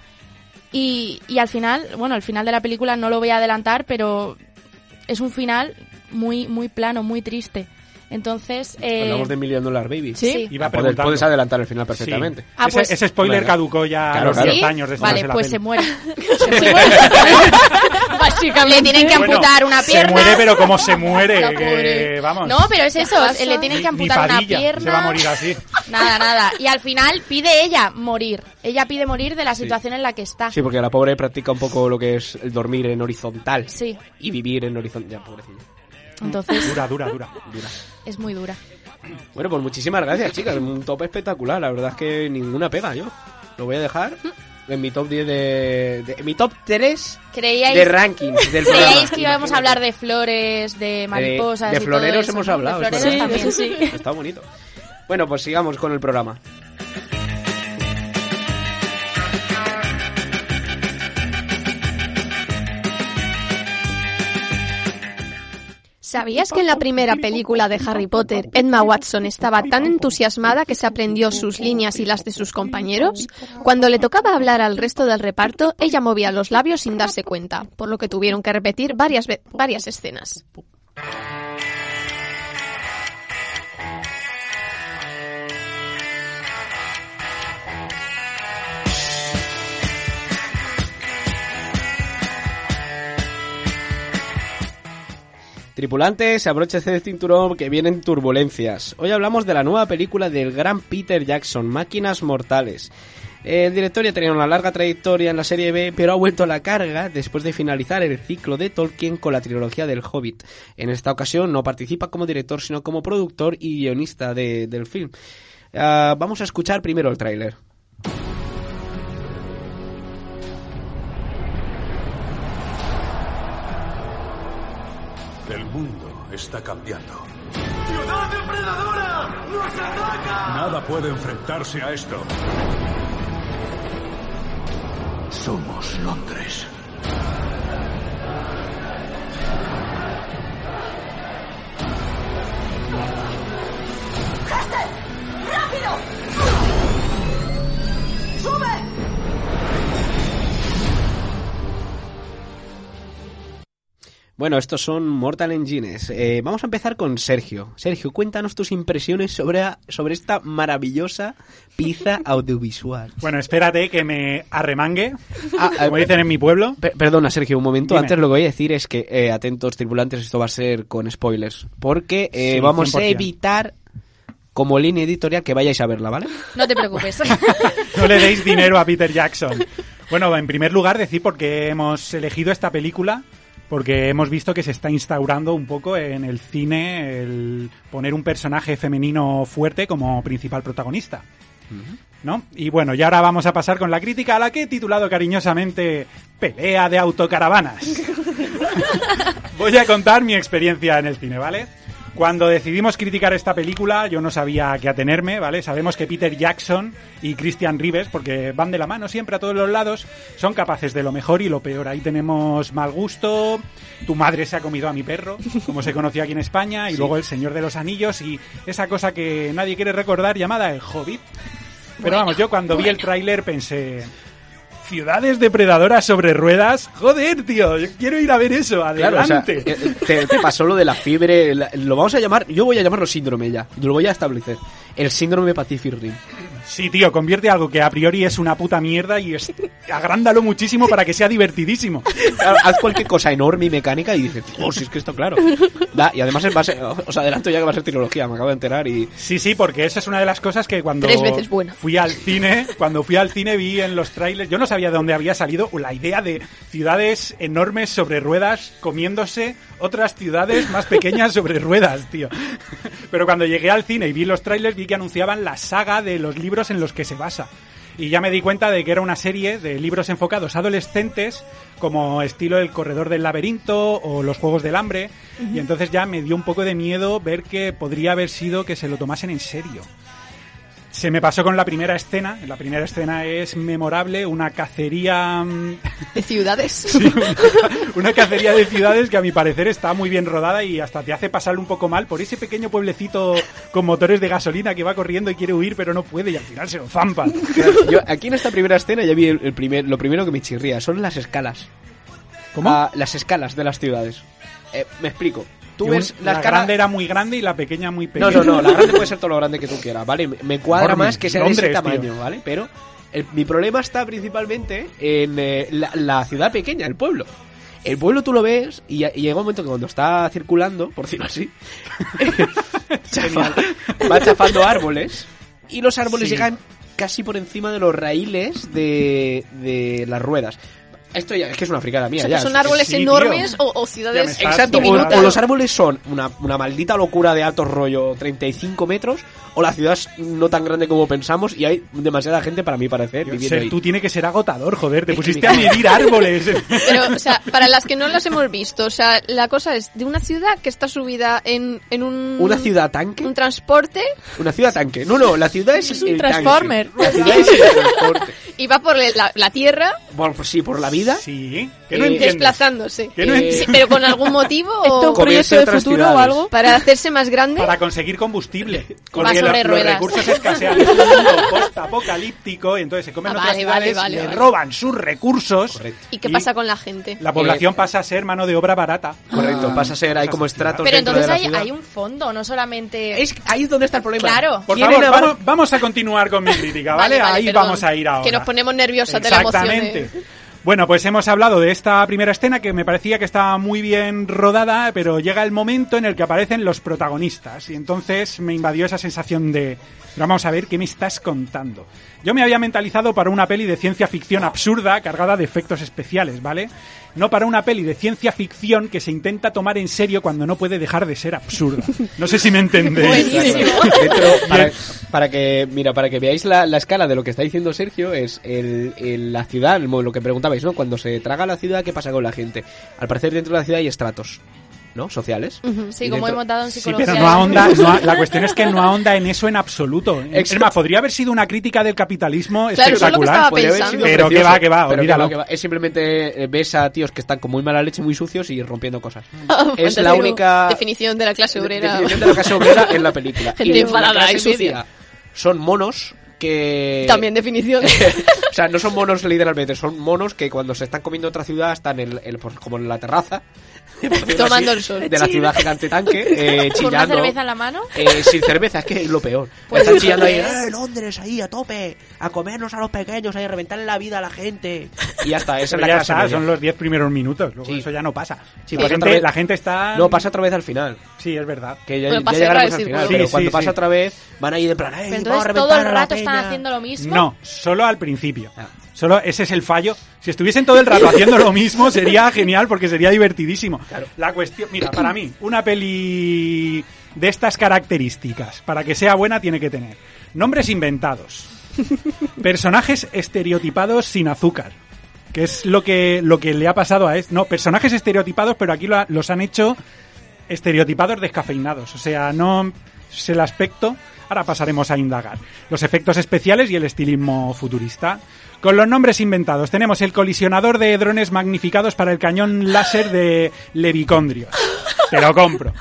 y, y al final, bueno, al final de la película no lo voy a adelantar, pero es un final muy, muy plano, muy triste. Entonces, eh, Hablamos de Million Dollar Baby. Sí. Iba Ah, puedes, adelantar el final Sí. perfectamente. Ah, ese, pues- ese spoiler Claro. caducó ya Claro, a los claro. 10 años de Vale, la pues peli. se muere. Básicamente. Le tienen que Bueno, amputar una pierna. Se muere, pero como se muere, que, vamos. No, pero es eso, le tienen que Ni- ni amputar una pierna. Se va a morir así. Nada, nada. Y al final pide ella morir. Ella pide morir de la situación en la que está. Sí, porque la pobre practica un poco lo que es el dormir en horizontal. Sí. Y vivir en horizontal. Ya, pobrecilla. Entonces, Dura, dura, dura. Dura. Es muy dura. Bueno, pues muchísimas gracias, chicas. Un top espectacular. La verdad es que ninguna pega yo. Lo voy a dejar en mi top 10 de... de- en mi top 3 ¿Creíais, de rankings del programa. creíais que íbamos a hablar de flores, de mariposas? de y todo floreros eso, hemos hablado, De floreros también. Sí. Está bonito. Bueno, pues sigamos con el programa. ¿Sabías que en la primera película de Harry Potter, Emma Watson estaba tan entusiasmada que se aprendió sus líneas y las de sus compañeros? Cuando le tocaba hablar al resto del reparto, ella movía los labios sin darse cuenta, por lo que tuvieron que repetir varias, varias escenas. Tripulantes, abróchese el cinturón que vienen turbulencias. Hoy hablamos de la nueva película del gran Peter Jackson, Máquinas Mortales. El director ya tenía una larga trayectoria en la serie B, pero ha vuelto a la carga después de finalizar el ciclo de Tolkien con la trilogía del Hobbit. En esta ocasión no participa como director, sino como productor y guionista de- del film. Ah, vamos a escuchar primero el tráiler. El mundo está cambiando. ¡Ciudad depredadora! ¡Nos ataca! Nada puede enfrentarse a esto. Somos Londres. Bueno, estos son Mortal Engines. Eh, vamos a empezar con Sergio. Sergio, cuéntanos tus impresiones sobre, sobre esta maravillosa pieza audiovisual. Bueno, espérate que me arremangue, Ah, eh, como dicen en mi pueblo. per- perdona, Sergio, un momento. Dime. Antes lo que voy a decir es que, eh, atentos tripulantes, esto va a ser con spoilers. Porque eh, Sí, vamos a 100%. evitar, como línea editorial, que vayáis a verla, ¿vale? No te preocupes. No le deis dinero a Peter Jackson. Bueno, en primer lugar, decir por qué hemos elegido esta película. Porque hemos visto que se está instaurando un poco en el cine el poner un personaje femenino fuerte como principal protagonista. ¿No? Y bueno, y ahora vamos a pasar con la crítica a la que he titulado cariñosamente Pelea de autocaravanas. Voy a contar mi experiencia en el cine, ¿vale? Cuando decidimos criticar esta película, yo no sabía a qué atenerme, ¿vale? Sabemos que Peter Jackson y Christian Rives, porque van de la mano siempre a todos los lados, son capaces de lo mejor y lo peor. Ahí tenemos Mal Gusto, Tu madre se ha comido a mi perro, como se conocía aquí en España, y luego El Señor de los Anillos y esa cosa que nadie quiere recordar llamada El Hobbit. Pero vamos, yo cuando vi el tráiler pensé... Ciudades depredadoras sobre ruedas. Joder, tío, yo quiero ir a ver eso. Claro, o sea, Adelante. eh, te, te pasó lo de la fiebre, la- lo vamos a llamar, yo voy a llamarlo síndrome ya, lo voy a establecer. El síndrome Pacific Rim. Sí, tío, convierte algo que a priori es una puta mierda y es... agrándalo muchísimo para que sea divertidísimo. Haz cualquier cosa enorme y mecánica y dices, oh, si es que esto claro. Da, y además es base, os adelanto ya que va a ser trilogía, me acabo de enterar y... Sí, sí, porque esa es una de las cosas que cuando Tres veces buena. fui al cine, cuando fui al cine vi en los trailers, yo no sabía de dónde había salido la idea de ciudades enormes sobre ruedas comiéndose otras ciudades más pequeñas sobre ruedas, tío. Pero cuando llegué al cine y vi los trailers vi que anunciaban la saga de los libros en los que se basa. Y ya me di cuenta de que era una serie de libros enfocados a adolescentes, como estilo El Corredor del Laberinto o Los Juegos del Hambre. Y entonces ya me dio un poco de miedo ver que podría haber sido que se lo tomasen en serio. Se me pasó con la primera escena. La primera escena es memorable, una cacería. mm, De ciudades. sí, una, una cacería de ciudades que a mi parecer está muy bien rodada y hasta te hace pasarlo un poco mal por ese pequeño pueblecito con motores de gasolina que va corriendo y quiere huir pero no puede y al final se lo zampan. Yo aquí en esta primera escena ya vi el, el primer, lo primero que me chirría, son las escalas. ¿Cómo? Ah, las escalas de las ciudades. Eh, me explico. Tú ves un- la la grande era muy grande y la pequeña muy No, pequeña. no, no, la grande puede ser todo lo grande que tú quieras, ¿vale? Me- cuadra más que sea de ese Londres, tío. tamaño, ¿vale? Pero el- mi problema está principalmente en eh, la, la ciudad pequeña, el pueblo. El pueblo tú lo ves y, y llega un momento que cuando está circulando, por decirlo así, chafa- va chafando árboles y los árboles Sí. llegan casi por encima de los raíles de, de las ruedas. Esto ya es que es una fricada O mía. sea, ya. que son árboles Sí, enormes o, o ciudades Exacto, o, o los árboles son una, una maldita locura de alto rollo, 35 metros, o la ciudad es no tan grande como pensamos y hay demasiada gente, para mi parecer, viviendo ser ahí. tú tiene que ser agotador, joder. Te pusiste a medir árboles. Pero, o sea, para las que no las hemos visto, o sea, la cosa es de una ciudad que está subida en, en un... ¿Una ciudad tanque? Un transporte Una ciudad tanque. No, no, la ciudad es, Es un el tanque. Transformer. La ciudad es el transporte. y va por la, la tierra Por, pues sí, por la vida. Sí, que no Eh, desplazándose. Que no Eh, entiendes. Sí, pero con algún motivo ¿Esto es un proyecto de futuro o algo? para hacerse más grande. Para conseguir combustible. Porque sobre los, los ruedas. recursos escasean. Es un mundo post-apocalíptico y entonces se comen Ah, otras vale, ciudades, vale, le vale. roban sus recursos. Correcto. ¿Y qué pasa con la gente? La población Eh, pasa a ser mano de obra barata. Correcto, pasa a ser, hay como estratos Pero entonces de la hay, ciudad. hay un fondo, no solamente... Es, ahí es donde está el problema. Claro. Por favor, vamos, vamos a continuar con mi crítica, ¿vale? Vale, vale, Ahí perdón. vamos a ir ahora. Que nos ponemos nerviosas de la emoción. Exactamente. Bueno, pues hemos hablado de esta primera escena que me parecía que estaba muy bien rodada, pero llega el momento en el que aparecen los protagonistas y entonces me invadió esa sensación de vamos a ver qué me estás contando. Yo me había mentalizado para una peli de ciencia ficción absurda cargada de efectos especiales, ¿vale? No para una peli de ciencia ficción que se intenta tomar en serio cuando no puede dejar de ser absurda. No sé si me entendéis. Dentro, para, para que, mira, para que veáis la, la escala de lo que está diciendo Sergio, es el, el- la ciudad, lo que preguntabais, ¿no? Cuando se traga la ciudad, ¿qué pasa con la gente? Al parecer dentro de la ciudad hay estratos. ¿No? Sociales. Sí, Y como dentro- hemos dado en Sí, psicología. pero no ahonda, no a- la cuestión es que no ahonda en eso en absoluto. Es Exacto. más, podría haber sido una crítica del capitalismo Claro, eso es lo que espectacular. sido Pero que va, que va, pero olvídalo. que va. Es simplemente eh, ves a tíos que están con muy mala leche, muy sucios y rompiendo cosas. es la única Definición de la clase obrera. definición de la clase obrera en la película. Gente y la enfadada clase y sucia. media son monos que También definición. o sea, no son monos literalmente, son monos que cuando se están comiendo otra ciudad están en, en- pues, como en la terraza. Tomando así, el sol. De la ciudad gigante tanque, eh, Con una chillando. cerveza en la mano. Eh, sin cerveza, es que es lo peor. Pues Están chillando ahí. ¡eh, Londres, ahí, a tope! A comernos a los pequeños, ahí, a reventarle la vida a la gente. Y ya está, esa es la ya clase está, son los 10 primeros minutos. Luego Sí. eso ya no pasa. Sí, la, pasa gente, otra vez. la gente está. No, pasa otra vez al final. Sí, es verdad. Que ya, Bueno, ya llegaremos al final. círculo. pero Sí, cuando sí, pasa sí. otra vez, van a ir de plan, ¡eh, Pero vamos a entonces todo reventar el a la rato están peña". haciendo lo mismo. No, solo al principio. Ah. Solo ese es el fallo. Si estuviesen todo el rato haciendo lo mismo, sería genial porque sería divertidísimo. Claro. La cuestión, mira, para mí, una peli de estas características, para que sea buena, tiene que tener nombres inventados, personajes estereotipados sin azúcar, que es lo que, lo que le ha pasado a este. No, personajes estereotipados, pero aquí lo ha- los han hecho estereotipados descafeinados. O sea, no es el aspecto. Ahora pasaremos a indagar. Los efectos especiales y el estilismo futurista. Con los nombres inventados tenemos el colisionador de drones magnificados para el cañón láser de Levicondrios. Te lo compro.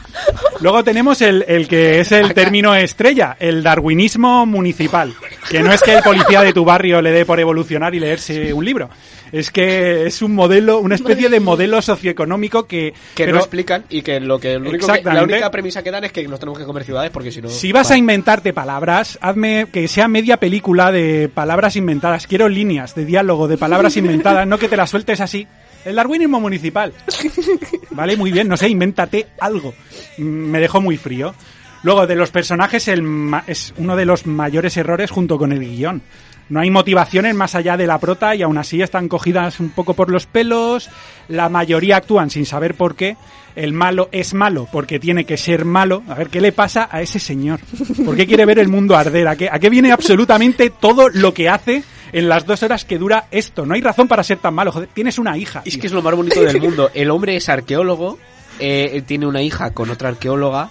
Luego tenemos el, el que es el término estrella, el darwinismo municipal. Que no es que el policía de tu barrio le dé por evolucionar y leerse un libro. Es que es un modelo, una especie de modelo socioeconómico que... Que pero- no explican y que lo que, lo único que- la única premisa que dan es que nos tenemos que comer ciudades porque si no. Si vas a inventarte palabras, hazme que sea media película de palabras inventadas. Quiero líneas de diálogo de palabras inventadas, no que te las sueltes así. El darwinismo municipal. Vale, muy bien, no sé, invéntate algo. Mm, Me dejó muy frío. Luego, de los personajes, el ma- es uno de los mayores errores junto con el guion. No hay motivaciones más allá de la prota y aún así están cogidas un poco por los pelos. La mayoría actúan sin saber por qué. El malo es malo porque tiene que ser malo. A ver, ¿qué le pasa a ese señor? ¿Por qué quiere ver el mundo arder? ¿A qué, a qué viene absolutamente todo lo que hace en las dos horas que dura esto? No hay razón para ser tan malo. Joder, tienes una hija. Es que es lo más bonito del mundo. El hombre es arqueólogo, eh, tiene una hija con otra arqueóloga.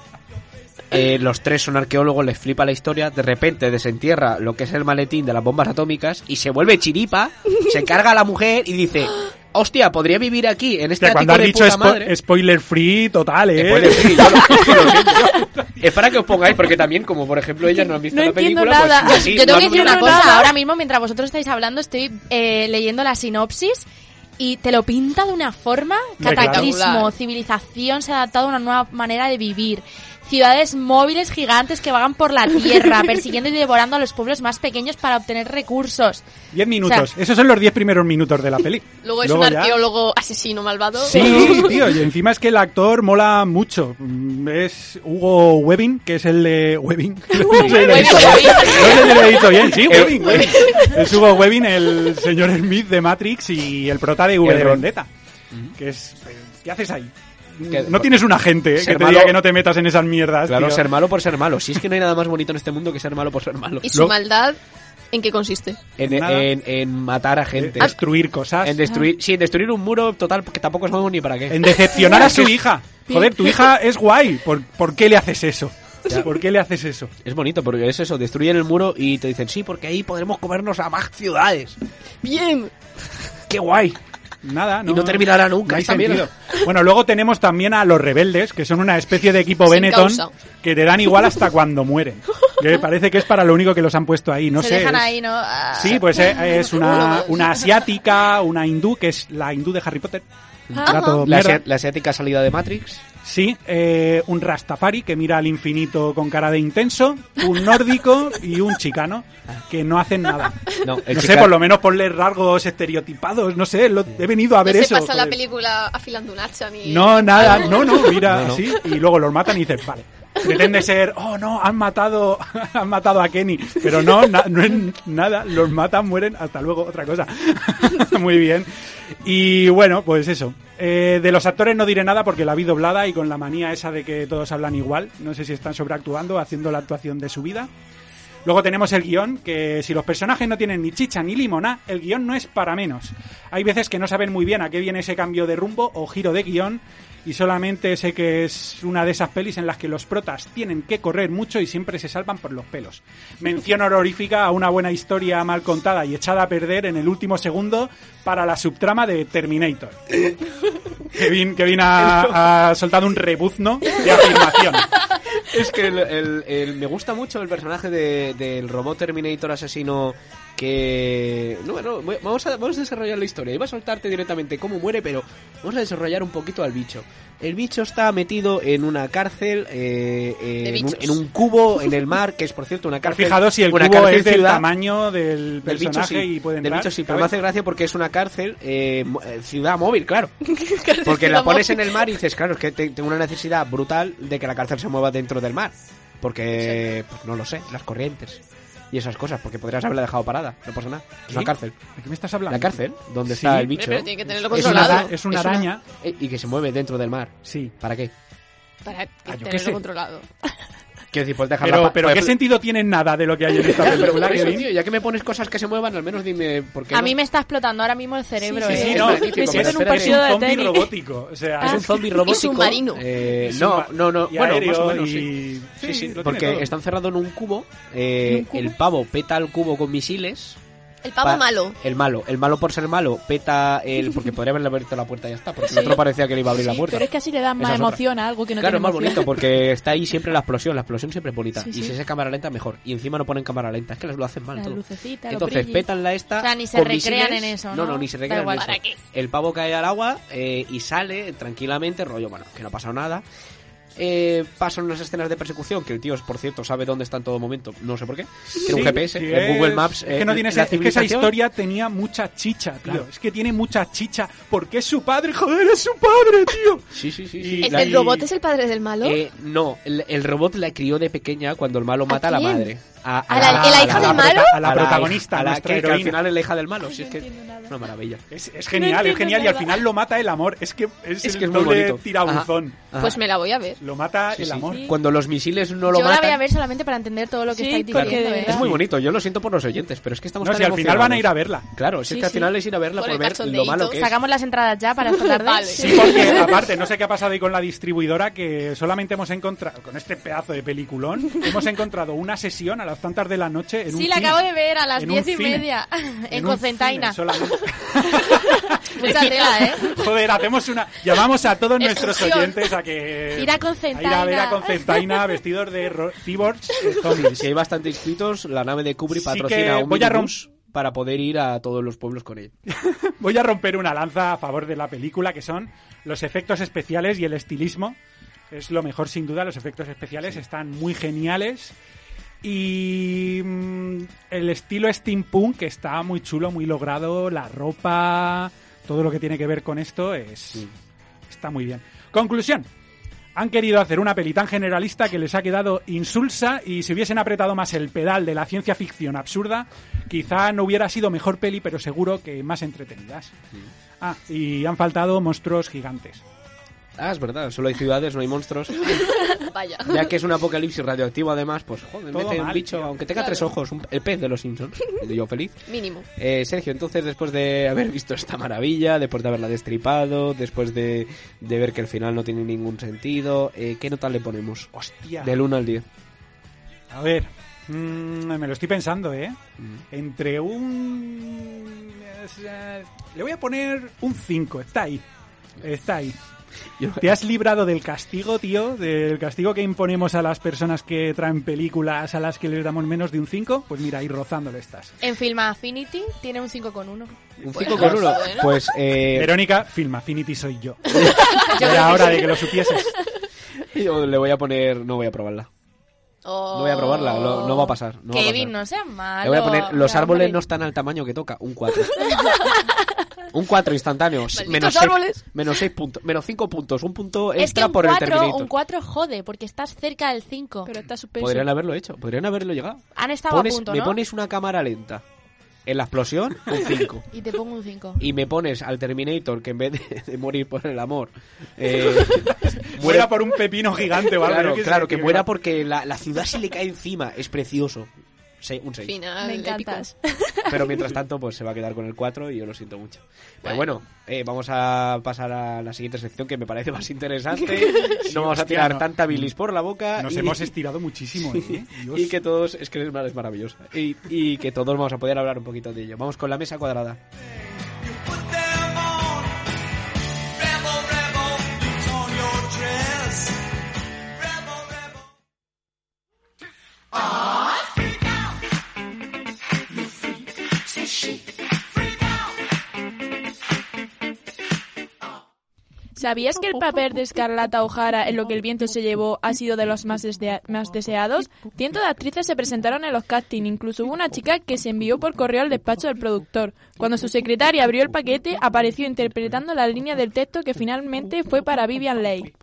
Eh, los tres son arqueólogos, les flipa la historia. De repente desentierra lo que es el maletín de las bombas atómicas y se vuelve chiripa. Se carga a la mujer y dice: Hostia, podría vivir aquí en este Hostia, cuando ático has de dicho puta spo- madre. spoiler free total, ¿eh? Spoiler free, yo lo- lo siento. Es para que os pongáis, porque también, como por ejemplo ellas no han visto No la entiendo película, nada. pues así, Yo tengo que decir una cosa. nada. Ahora mismo, mientras vosotros estáis hablando, estoy eh, leyendo la sinopsis y te lo pinta de una forma cataclismo, civilización se ha adaptado a una nueva manera de vivir. Ciudades móviles gigantes que vagan por la tierra, persiguiendo y devorando a los pueblos más pequeños para obtener recursos. Diez minutos. O sea- Esos son los diez primeros minutos de la peli. Luego es Luego un ya- arqueólogo asesino malvado. Sí, tío, y encima es que el actor mola mucho. Mm, Es Hugo Webbing, que es el de Webbing. No sé si lo he dicho bien. No sé si lo he dicho bien. Sí, Webbing. Es Hugo Webbing, el señor Smith de Matrix y el prota de V El de. Vendetta. Que es... ¿Qué haces ahí? Que- No tienes un agente eh, que te malo- diga que no te metas en esas mierdas. Claro, tío. ser malo por ser malo. Si es que no hay nada más bonito en este mundo que ser malo por ser malo. ¿Y su maldad en qué consiste? En, en, en matar a gente. Destruir cosas. En destruir, sí, en destruir un muro total, que tampoco sabemos ni para qué. En decepcionar a su hija. Joder, tu hija es guay. ¿Por, por qué le haces eso? ¿Por qué le haces eso? Es bonito, porque es eso, destruyen el muro y te dicen, sí, porque ahí podremos comernos a más ciudades. Bien. ¡Qué guay! Nada, no, Y no terminará nunca no esta mierda. Bueno, luego tenemos también a los rebeldes, que son una especie de equipo Sin Benetton causa. que te dan igual hasta cuando mueren. Que parece que es para lo único que los han puesto ahí. No se sé. dejan es- ahí, ¿no? Ah. Sí, pues eh, es una, una asiática, una hindú, que es la hindú de Harry Potter. La, asiática salida de Matrix. Sí, eh, un Rastafari que mira al infinito con cara de intenso, un nórdico y un chicano que no hacen nada. No, sé, por lo menos ponle rasgos estereotipados, no sé, lo- he venido a ver no se eso. pasa la película afilando un hacha ni... No, nada, no, no, mira, No, no. así, y luego los matan y dices, vale. Pretende ser, oh no, han matado, han matado a Kenny, pero no, no es nada, los matan, mueren, hasta luego, otra cosa. Muy bien. Y bueno, pues eso. Eh, de los actores no diré nada porque la vi doblada y con la manía esa de que todos hablan igual. No sé si están sobreactuando, haciendo la actuación de su vida. Luego tenemos el guion, que si los personajes no tienen ni chicha ni limona, el guion no es para menos. Hay veces que no saben muy bien a qué viene ese cambio de rumbo o giro de guion, y solamente sé que es una de esas pelis en las que los protas tienen que correr mucho y siempre se salvan por los pelos. Mención honorífica a una buena historia mal contada y echada a perder en el último segundo para la subtrama de Terminator. Kevin, Kevin ha, ha soltado un rebuzno de afirmación. Es que el- el- el- me gusta mucho el personaje de- del robot Terminator asesino que... No, no, voy- vamos a, vamos a desarrollar la historia. Iba a soltarte directamente cómo muere, pero vamos a desarrollar un poquito al bicho. El bicho está metido en una cárcel, eh, en, un, en un cubo en el mar, que es por cierto una ¿Has cárcel... fijado si el una cubo cárcel es del ciudad. tamaño del Del bicho personaje sí, y puede del bicho sí, pero me hace gracia porque es una cárcel, eh, mo- eh, ciudad móvil, claro. Porque la pones en el mar y dices, claro, es que te- tengo una necesidad brutal de que la cárcel se mueva dentro del mar. Porque, pues no lo sé, las corrientes y esas cosas, porque podrías haberla dejado parada, no pasa nada. Es una cárcel. ¿De qué me estás hablando? La cárcel, donde Sí. está el bicho. pero tiene que tenerlo Es una, controlado. es una araña. eh, y que se mueve dentro del mar. Sí. ¿Para qué? Para Ah, yo qué tenerlo sé. controlado. Quiero decir, pues dejarla Pero, pero pues- ¿qué sentido tiene nada de lo que hay en esta película, por eso, Kevin? tío, ya que me pones cosas que se muevan, al menos dime por qué. A no? mí me está explotando ahora mismo el cerebro. Sí, ¿eh? sí, es no, magnífico, me pero siento en un partido de zombie tenis. robótico. O sea, Es un zombie robótico. submarino. eh, y no, no, no. y Bueno, aéreo más o menos, y- sí. Sí, Sí, sí, lo tiene porque todo. está encerrado en un cubo. eh, ¿En un cubo? El pavo peta el cubo con misiles. El pavo pa- malo. El malo. El malo por ser malo peta el. Porque podría haberle abierto la puerta y ya está. Porque el otro parecía que le iba a abrir la puerta. pero es que así le dan más emoción a algo que no claro, es tiene más emoción. bonito porque está ahí siempre la explosión. La explosión siempre es bonita. Sí, y sí. si es cámara lenta, mejor. Y encima no ponen cámara lenta. Es que las lo hacen mal todo. Entonces petan la esta. O sea, ni se recrean misiles. en eso, No, ¿no? no, ni se recrean igual. en eso. ¿Para qué? El pavo cae al agua eh, y sale tranquilamente, rollo, bueno, que no ha pasado nada. Eh, pasan unas escenas de persecución que el tío, por cierto, sabe dónde está en todo momento. No sé por qué. Tiene un GPS, sí, en es- Google Maps. Es que, no eh, tiene es que esa historia tenía mucha chicha, tío. Claro. Es que tiene mucha chicha. Porque es su padre, joder, es su padre, tío. Sí, sí, sí. Y- sí. ¿El, la- el robot es el padre del malo? Eh, no, el, el robot la crió de pequeña cuando el malo mata a, la madre. A, ¿A la- a la hija del malo? A la protagonista, a la que, que al final es la hija del malo. Si es no que nada. una maravilla. Es, es No genial, es entiendo genial. Y al nada. final lo mata el amor. Es que es, Es el que es muy doble bonito. tirabuzón. Ajá. Pues me la voy a ver. Lo mata Sí, el amor. Sí. Cuando los misiles no lo Yo la matan. voy a ver solamente para entender todo lo que Sí, estáis diciendo. ¿eh? Es muy bonito, yo lo siento por los oyentes, pero es que estamos No, tan si al final van a ir a verla. Claro, si es que al final es ir a verla Por ver lo malo que es. Sacamos las entradas ya para esta tarde. Vale. Sí, porque aparte, no sé qué ha pasado ahí con la distribuidora, que solamente hemos encontrado, con este pedazo de peliculón, hemos encontrado una sesión a las tantas de la noche en un Sí, la cine. acabo de ver a las En un diez y cine. media en, un Cocentaina. Mucha tela, ¿eh? Joder, hacemos una. Llamamos a todos nuestros oyentes a que. Ir a Concentaina. a ir a ver a Concentaina vestidos de cyborgs eh, zombies. Si hay bastantes inscritos, la nave de Kubrick Sí patrocina que un voy a para poder ir a todos los pueblos con él. Voy a romper una lanza a favor de la película, que son los efectos especiales y el estilismo. Es lo mejor, sin duda. Los efectos especiales están muy geniales. Y mm, el estilo steampunk que está muy chulo, muy logrado. La ropa, todo lo que tiene que ver con esto es está muy bien. Conclusión. Han querido hacer una peli tan generalista que les ha quedado insulsa y si hubiesen apretado más el pedal de la ciencia ficción absurda, quizá no hubiera sido mejor peli, pero seguro que más entretenidas. Ah, y han faltado monstruos gigantes. Ah, es verdad, solo hay ciudades, no hay monstruos. Vaya. Ya que es un apocalipsis radioactivo, además, pues joder, Todo mete un mal, bicho, tío. aunque tenga Claro. tres ojos, un- el pez de los Simpsons. Y yo feliz. Mínimo. Eh, Sergio, entonces después de haber visto esta maravilla, después de haberla destripado, después de, de ver que el final no tiene ningún sentido, eh, ¿qué nota le ponemos? Hostia. Del 1 al 10. A ver, mm, me lo estoy pensando, ¿eh? Mm. Entre un... eh, Le voy a poner un 5, está ahí. Está ahí. ¿Te has librado del castigo, tío? Del castigo que imponemos a las personas que traen películas a las que les damos menos de un 5? Pues mira, ahí rozándole estás. En Film Affinity tiene un 5,1. Un Bueno, 5 con 1. bueno. Pues eh, Verónica, Film Affinity soy yo. Era hora de que lo supieses. yo le voy a poner, no voy a probarla. No voy a probarla, lo- no va a pasar. No va a Kevin, pasar. no seas malo. Le voy a poner, los árboles no están al tamaño que toca, un 4. un 4 instantáneo, menos 6, árboles. menos 6 puntos, menos 5 puntos, un punto Es que extra un por el 4, Terminator. un 4 jode, porque estás cerca del 5. Pero está suspenso. Podrían haberlo hecho, podrían haberlo llegado. Han estado Pones- a punto, me pones una cámara lenta en la explosión, un 5. Y te pongo un 5. y me pones al Terminator que en vez de, de morir por el amor, eh, Muera por un pepino gigante o algo. claro, claro, que muera porque la, la ciudad se le cae encima, es precioso. Sí, un 6. Final Me épico. encantas. Pero mientras tanto, pues se va a quedar con el 4 y yo lo siento mucho. Pero bueno, eh, vamos a pasar a la siguiente sección que me parece más interesante. no vamos a tirar no. tanta bilis por la boca. Nos y- hemos estirado muchísimo, ¿eh? Y que todos, es que es maravillosa. Y, y que todos vamos a poder hablar un poquito de ello. Vamos con la mesa cuadrada. ¿Sabías que el papel de Escarlata O'Hara en lo que el viento se llevó ha sido de los más, más deseados? Cientos de actrices se presentaron en los castings, incluso hubo una chica que se envió por correo al despacho del productor. Cuando su secretaria abrió el paquete, apareció interpretando la línea del texto que finalmente fue para Vivian Leigh.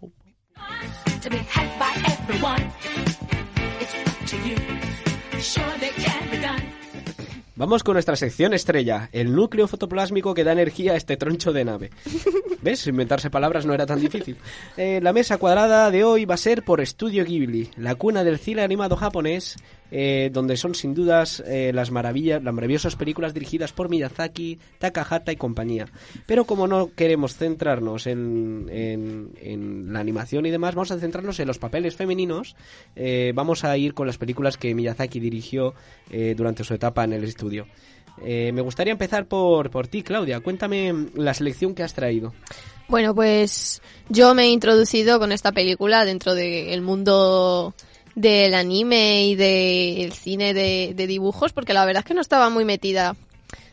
Vamos con nuestra sección estrella, el núcleo fotoplásmico que da energía a este troncho de nave. ¿Ves? Inventarse palabras no era tan difícil. Eh, la mesa cuadrada de hoy va a ser por Studio Ghibli, la cuna del cine animado japonés, eh, donde son sin dudas eh, las maravillas, las maravillosas películas dirigidas por Miyazaki, Takahata y compañía. Pero como no queremos centrarnos en, en- la animación y demás, vamos a centrarnos en los papeles femeninos. Eh, vamos a ir con las películas que Miyazaki dirigió durante su etapa en el estudio. Me gustaría empezar por, por ti, Claudia. Cuéntame la selección que has traído. Bueno, pues yo me he introducido con esta película dentro del mundo del anime y del cine de, de dibujos, porque la verdad es que no estaba muy metida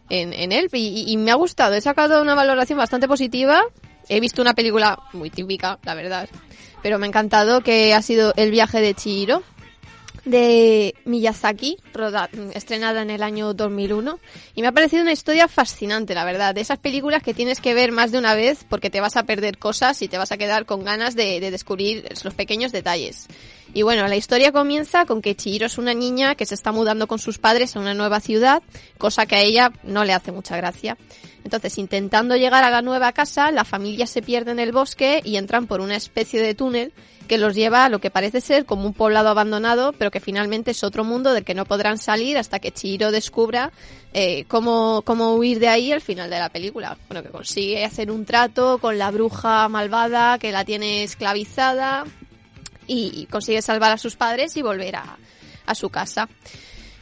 en, en él y, y me ha gustado. He sacado una valoración bastante positiva. He visto una película muy típica, la verdad, pero me ha encantado que ha sido El viaje de Chihiro de Miyazaki, roda- estrenada en el año 2001. Y me ha parecido una historia fascinante, la verdad. De esas películas que tienes que ver más de una vez porque te vas a perder cosas y te vas a quedar con ganas de, de descubrir los pequeños detalles. Y bueno, la historia comienza con que Chihiro es una niña que se está mudando con sus padres a una nueva ciudad, cosa que a ella no le hace mucha gracia. Entonces, intentando llegar a la nueva casa, la familia se pierde en el bosque y entran por una especie de túnel que los lleva a lo que parece ser como un poblado abandonado, pero que finalmente es otro mundo del que no podrán salir hasta que Chihiro descubra eh, cómo, cómo huir de ahí al final de la película. Bueno, que consigue hacer un trato con la bruja malvada que la tiene esclavizada y consigue salvar a sus padres y volver a, a su casa.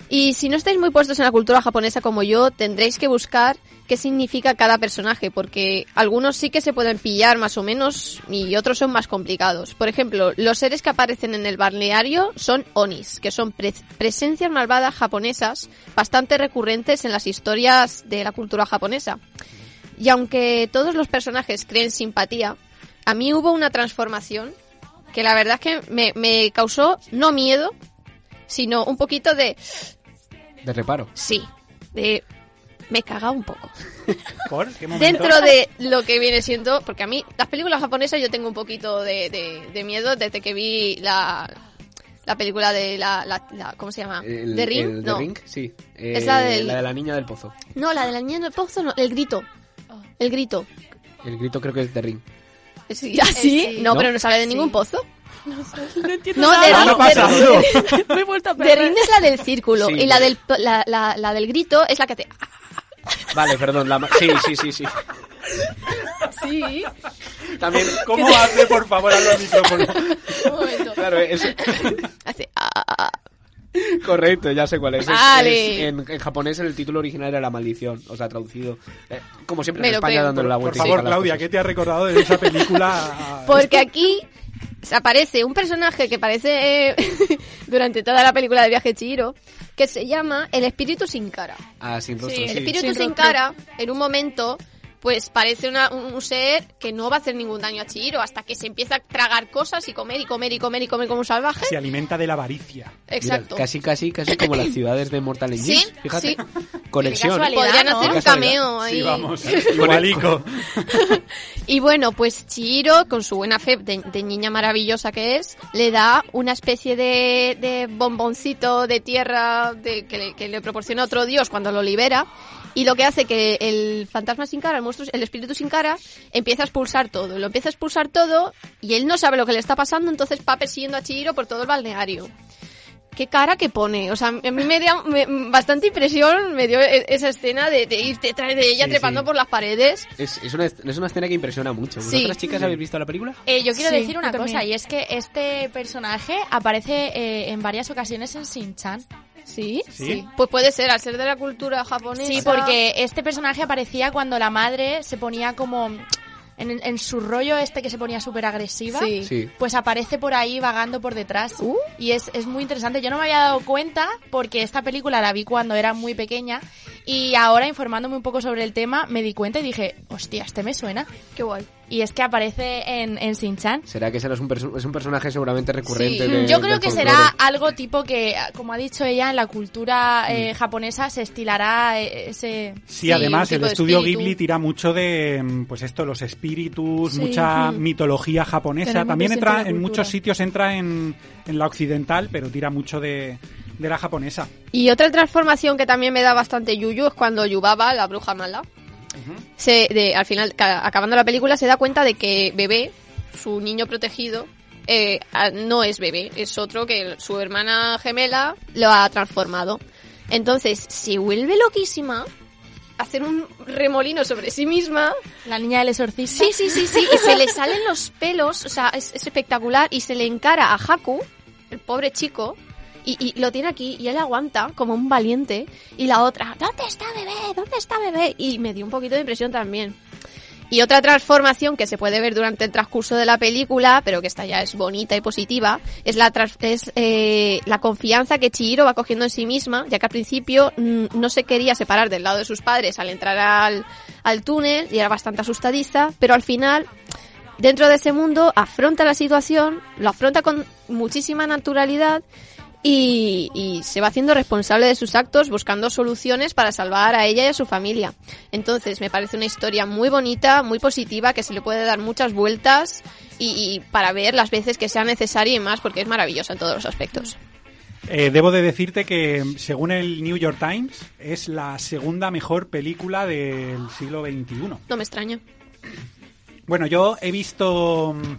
Y si no estáis muy puestos en la cultura japonesa como yo, tendréis que buscar qué significa cada personaje, porque algunos sí que se pueden pillar más o menos y otros son más complicados. Por ejemplo, los seres que aparecen en el balneario son onis, que son pre- presencias malvadas japonesas bastante recurrentes en las historias de la cultura japonesa. Y aunque todos los personajes creen simpatía, a mí hubo una transformación que la verdad es que me, me causó no miedo, sino un poquito de De reparo. sí, de me caga un poco. ¿Por qué momento? Dentro de lo que viene siendo, porque a mí las películas japonesas yo tengo un poquito de, de- de miedo desde que vi la, la película de la, la- la- ¿cómo se llama? El, ¿The Ring? el The no. Ring, sí. Es Eh, la del- de la niña del pozo. no, la de la niña del pozo, no, el grito. El grito. El grito creo que es The Ring. Sí, ¿Así? sí. No, ¿No? pero no sale de ningún pozo. No entiendo No, nada. de ¿Qué ha pasado? Me he vuelto a De perder. Es la del círculo Sí. y la del, la, la- la del grito es la que te... Vale, perdón. La... ma- Sí, sí, sí, sí. Sí. También, ¿Cómo hace, por favor, al micrófono? Un momento. claro, es Hace... correcto, ya sé cuál es. Es- Vale. es- en, en japonés el título original era La Maldición, o sea, traducido. Eh, como siempre Me en España creo. dándole la Por vuelta. favor, Claudia, ¿qué te ha recordado de esa película? Porque aquí aparece un personaje que aparece eh, durante toda la película de Viaje Chihiro, que se llama el espíritu sin cara. Ah, sin rostro, El sí. espíritu Sin cara, en un momento, pues parece una- un, ser que no va a hacer ningún daño a Chihiro hasta que se empieza a tragar cosas y comer y comer y comer y comer como un salvaje. Se alimenta de la avaricia. Mira, Exacto. casi, casi, casi como las ciudades de Mortal Engines. Sí, fíjate. sí. Conexión. Podrían ¿no? hacer un cameo ahí. Sí, vamos. Igualico. Y bueno, pues Chihiro, con su buena fe de, de niña maravillosa que es, le da una especie de, de bomboncito de tierra de, que, le, que le proporciona otro dios cuando lo libera. Y lo que hace que el fantasma sin cara, el monstruo, el espíritu sin cara, empieza a expulsar todo. Lo empieza a expulsar todo y él no sabe lo que le está pasando, entonces va persiguiendo a Chihiro por todo el balneario. qué cara que pone. O sea, a mí me dio me- bastante impresión, me dio e- esa escena de, de ir detrás de ella Sí, trepando sí. por las paredes. Es, es, una, es una escena que impresiona mucho. Sí. ¿Vosotras chicas habéis visto la película? Eh, yo quiero Sí, decir una también. cosa, y es que este personaje aparece eh, en varias ocasiones en Shin-Chan. ¿Sí? ¿Sí? Pues puede ser, al ser de la cultura japonesa. Sí, porque este personaje aparecía cuando la madre se ponía como en, en su rollo este que se ponía súper agresiva. Sí. Sí. Pues aparece por ahí vagando por detrás. Uh. Y es, es muy interesante. Yo no me había dado cuenta porque esta película la vi cuando era muy pequeña. Y ahora, informándome un poco sobre el tema, me di cuenta y dije, hostia, este me suena. Qué guay. Y es que aparece en, en Shin-Chan. ¿Será que será un, perso- es un personaje seguramente recurrente? Sí. de- Yo creo que folclore? será algo tipo que, como ha dicho ella, en la cultura Mm. eh, japonesa se estilará eh, ese... Sí, Sí, además el estudio espíritu. Ghibli tira mucho de, mm, pues esto, los espíritus, Sí. mucha Mm. mitología japonesa. También entra en muchos sitios entra en, en la occidental, pero tira mucho de, de la japonesa. Y otra transformación que también me da bastante yuyu es cuando Yubaba, la bruja mala, se, de, al final, ca- acabando la película, se da cuenta de que bebé, su niño protegido, eh, no es bebé, es otro que su hermana gemela lo ha transformado. Entonces, se vuelve loquísima, hacer un remolino sobre sí misma. La niña del exorcista. Sí, sí, sí, sí, y se le salen los pelos, o sea, es, es espectacular, y se le encara a Haku, el pobre chico, y, y lo tiene aquí, y él aguanta como un valiente, y la otra, ¿dónde está bebé? ¿Dónde está bebé? Y me dio un poquito de impresión también. Y otra transformación que se puede ver durante el transcurso de la película, pero que esta ya es bonita y positiva, es la, es, eh, la confianza que Chihiro va cogiendo en sí misma, ya que al principio mm, no se quería separar del lado de sus padres al entrar al, al túnel y era bastante asustadiza, pero al final, dentro de ese mundo, afronta la situación, lo afronta con muchísima naturalidad y, y se va haciendo responsable de sus actos buscando soluciones para salvar a ella y a su familia. Entonces me parece una historia muy bonita, muy positiva, que se le puede dar muchas vueltas y, y para ver las veces que sea necesaria y más porque es maravillosa en todos los aspectos. Eh, debo de decirte que, según el New York Times, es la segunda mejor película del siglo XXI. No me extraña. Bueno, yo he visto mm,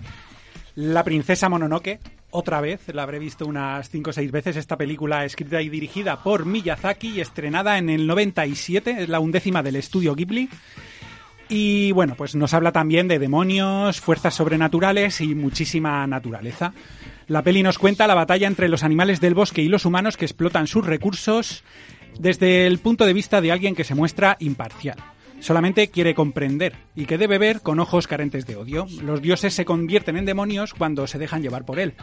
La princesa Mononoke otra vez, la habré visto unas 5 o 6 veces, esta película escrita y dirigida por Miyazaki y estrenada en el 97, es la undécima del estudio Ghibli. Y bueno, pues nos habla también de demonios, fuerzas sobrenaturales y muchísima naturaleza. La peli nos cuenta la batalla entre los animales del bosque y los humanos que explotan sus recursos desde el punto de vista de alguien que se muestra imparcial. Solamente quiere comprender y que debe ver con ojos carentes de odio. Los dioses se convierten en demonios cuando se dejan llevar por él.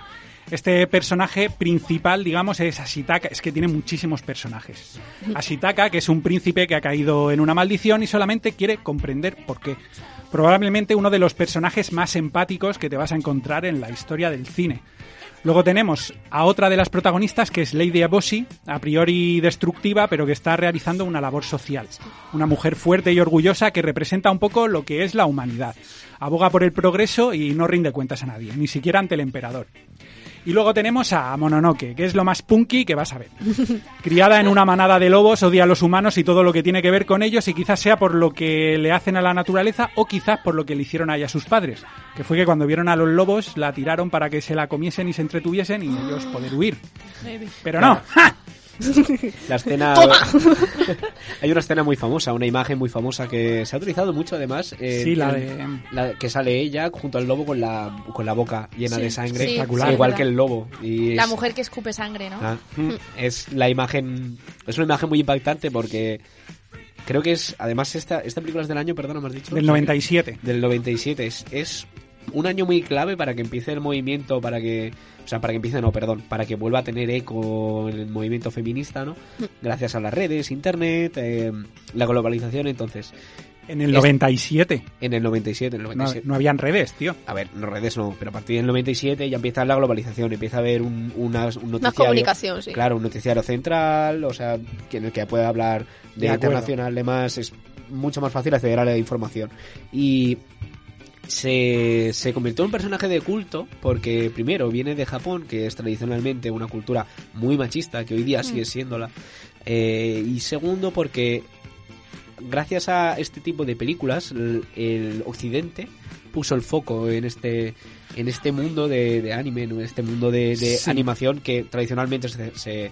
Este personaje principal, digamos, es Ashitaka. Es que tiene muchísimos personajes. Ashitaka, que es un príncipe que ha caído en una maldición y solamente quiere comprender por qué. Probablemente uno de los personajes más empáticos que te vas a encontrar en la historia del cine. Luego tenemos a otra de las protagonistas que es Lady Aboshi, a priori destructiva, pero que está realizando una labor social. Una mujer fuerte y orgullosa que representa un poco lo que es la humanidad. Aboga por el progreso y no rinde cuentas a nadie, ni siquiera ante el emperador. Y luego tenemos a Mononoke, que es lo más punky que vas a ver. Criada en una manada de lobos, odia a los humanos y todo lo que tiene que ver con ellos, y quizás sea por lo que le hacen a la naturaleza o quizás por lo que le hicieron a ella sus padres, que fue que cuando vieron a los lobos la tiraron para que se la comiesen y se entretuviesen y ellos poder huir. Pero no, ¡ja! La escena. Hay una escena muy famosa, una imagen muy famosa que se ha utilizado mucho además. eh, Sí, la de- la que sale ella junto al lobo con la, con la boca llena Sí. de sangre. Sí, Espectacular. igual que el lobo. Y La es- mujer que escupe sangre, ¿no? Ah, mm, es la imagen. Es una imagen muy impactante porque. Creo que es. Además, esta, esta película es del año, perdón, me has dicho. del 97. Del 97. Es, es un año muy clave para que empiece el movimiento, para que. O sea, para que empiece, no, perdón, para que vuelva a tener eco el movimiento feminista, ¿no? Gracias a las redes, internet, eh, la globalización, entonces. En el Es- 97. En el 97, en el No, 97. no habían redes, tío. A ver, no redes no, pero a partir del 97 ya empieza la globalización, empieza a haber un, una, un noticiario. Más comunicación, sí. Claro, un noticiario central, o sea, que en el que pueda hablar de, internacional, demás, es mucho más fácil acceder a la información. Y se, se convirtió en un personaje de culto porque, primero, viene de Japón, que es tradicionalmente una cultura muy machista, que hoy día sigue siéndola. Eh, y segundo, porque gracias a este tipo de películas, el, el occidente puso el foco en este en este mundo de, de anime, en este mundo de, de Sí. animación que tradicionalmente se, se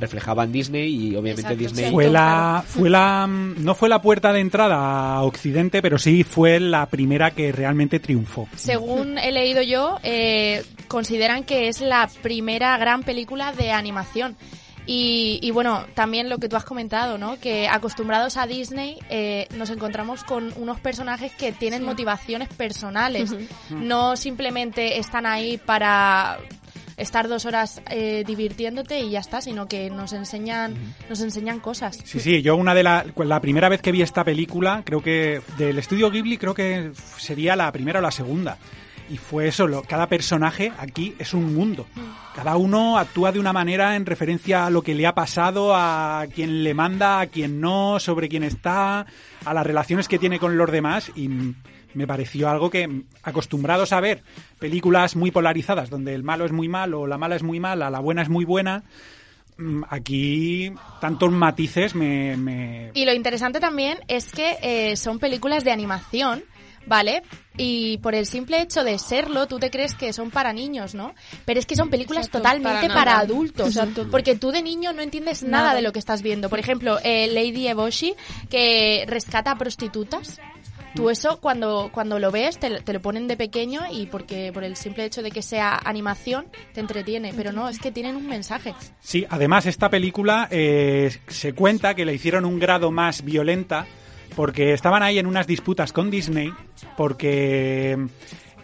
reflejaba en Disney y obviamente Exacto, Disney sí. Fue la, fue la, mm, no fue la puerta de entrada a Occidente, pero sí fue la primera que realmente triunfó. Según he leído yo, eh, consideran que es la primera gran película de animación. Y, y bueno, también lo que tú has comentado, ¿no? Que acostumbrados a Disney eh, nos encontramos con unos personajes que tienen motivaciones personales. No simplemente están ahí para estar dos horas eh, divirtiéndote y ya está, sino que nos enseñan, nos enseñan cosas. Sí, sí, yo una de la, la primera vez que vi esta película, creo que del estudio Ghibli, creo que sería la primera o la segunda. Y fue eso, lo- cada personaje aquí es un mundo. Cada uno actúa de una manera en referencia a lo que le ha pasado, a quien le manda, a quien no, sobre quién está, a las relaciones que tiene con los demás. Y mm, me pareció algo que, mm, acostumbrados a ver películas muy polarizadas, donde el malo es muy malo, la mala es muy mala, la buena es muy buena, mm, aquí tantos matices me... me- Y lo interesante también es que eh, son películas de animación, ¿vale? Y por el simple hecho de serlo, tú te crees que son para niños, ¿no? Pero es que son películas Exacto, totalmente para adultos. Exacto. Porque tú de niño no entiendes nada, Nada. de lo que estás viendo. Por ejemplo, eh, Lady Eboshi, que rescata a prostitutas. Tú eso cuando, cuando lo ves te, te lo ponen de pequeño y porque por el simple hecho de que sea animación te entretiene, pero no, es que tienen un mensaje. Sí, además esta película eh, se cuenta que la hicieron un grado más violenta porque estaban ahí en unas disputas con Disney porque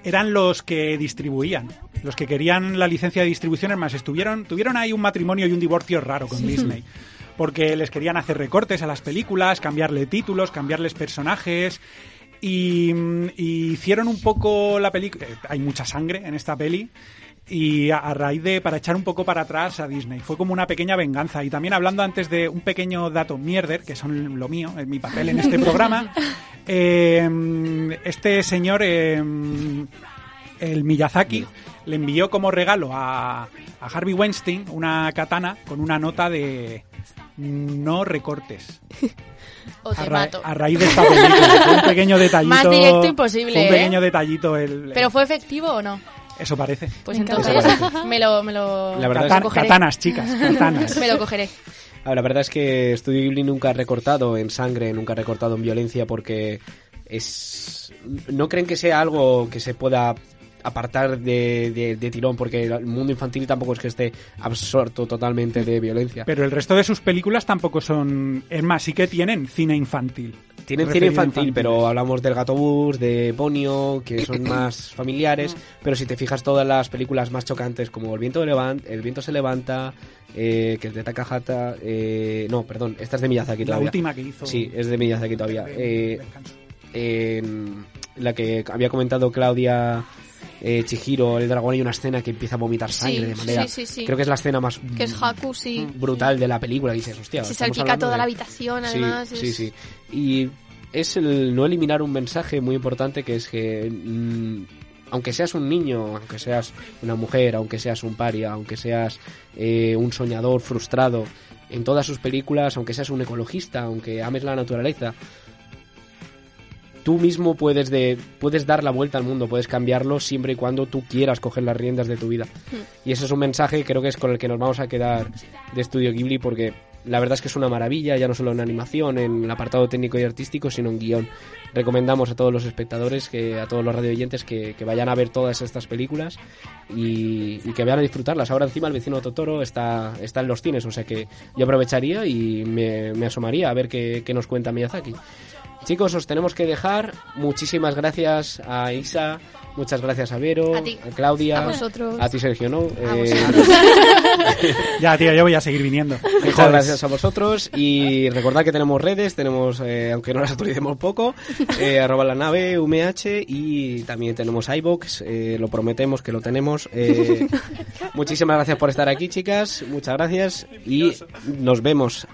eran los que distribuían, los que querían la licencia de distribución, es más, estuvieron, tuvieron ahí un matrimonio y un divorcio raro con Disney. Porque les querían hacer recortes a las películas, cambiarle títulos, cambiarles personajes. Y, mm, y hicieron un poco la película. Hay mucha sangre en esta peli. Y a, raíz de, para echar un poco para atrás a Disney. Fue como una pequeña venganza. Y también hablando antes de un pequeño dato mierder, que son lo mío, es mi papel en este programa. eh, este señor, eh, el Miyazaki, le envió como regalo a, a Harvey Weinstein una katana con una nota de no recortes. O A, te ra- mato. a raíz de esta película. Fue un pequeño detallito. Más directo imposible, fue un ¿eh? pequeño detallito. El, ¿Pero fue efectivo o no? Eso parece. Pues Me entonces encanta. me lo, me lo, La verdad me es katanas, chicas, katanas. Me lo cogeré. La verdad es que Studio Ghibli nunca ha recortado en sangre, nunca ha recortado en violencia porque es no creen que sea algo que se pueda apartar de, de- de tirón porque el mundo infantil tampoco es que esté absorto totalmente de violencia. Pero el resto de sus películas tampoco son. Es más, sí que tienen cine infantil. Tienen cine infantil, infantiles. pero hablamos del Gato Bus, de Ponio, que son más familiares. Pero si te fijas, todas las películas más chocantes, como El viento, levan- el viento se levanta, eh, que es de Takahata. Eh, no, perdón, esta es de Miyazaki La todavía. última que hizo. Sí, es de Miyazaki todavía. Eh, en la que había comentado Claudia eh, Chihiro, el dragón, hay una escena que empieza a vomitar sangre Sí, de manera. sí, sí, sí. Creo que es la escena más Que es Haku, sí. brutal de la película. Y dices, hostia. Se salpica toda de- la habitación, Sí, además. Sí, es- sí. Y es el no eliminar un mensaje muy importante que es que. mm, aunque seas un niño, aunque seas una mujer, aunque seas un paria, aunque seas eh, un soñador frustrado, en todas sus películas, aunque seas un ecologista, aunque ames la naturaleza, tú mismo puedes de puedes dar la vuelta al mundo, puedes cambiarlo siempre y cuando tú quieras coger las riendas de tu vida. Y ese es un mensaje creo que es con el que nos vamos a quedar de Estudio Ghibli porque la verdad es que es una maravilla, ya no solo en animación, en el apartado técnico y artístico, sino en guion. Recomendamos a todos los espectadores, que a todos los radioyentes que, que vayan a ver todas estas películas y, y que vayan a disfrutarlas. Ahora encima el vecino Totoro está, está en los cines, o sea que yo aprovecharía y me, me asomaría a ver qué, qué nos cuenta Miyazaki. Chicos, os tenemos que dejar. Muchísimas gracias a Isa, muchas gracias a Vero, A ti. Claudia, A vosotros. a ti Sergio, ¿no? A Eh. Ya, tío, yo voy a seguir viniendo. Muchas gracias a vosotros y recordad que tenemos redes, tenemos, eh, aunque no las actualicemos poco, eh, arroba la nave, UMH y también tenemos iBox, eh, lo prometemos que lo tenemos. eh, muchísimas gracias por estar aquí, chicas, muchas gracias y nos vemos.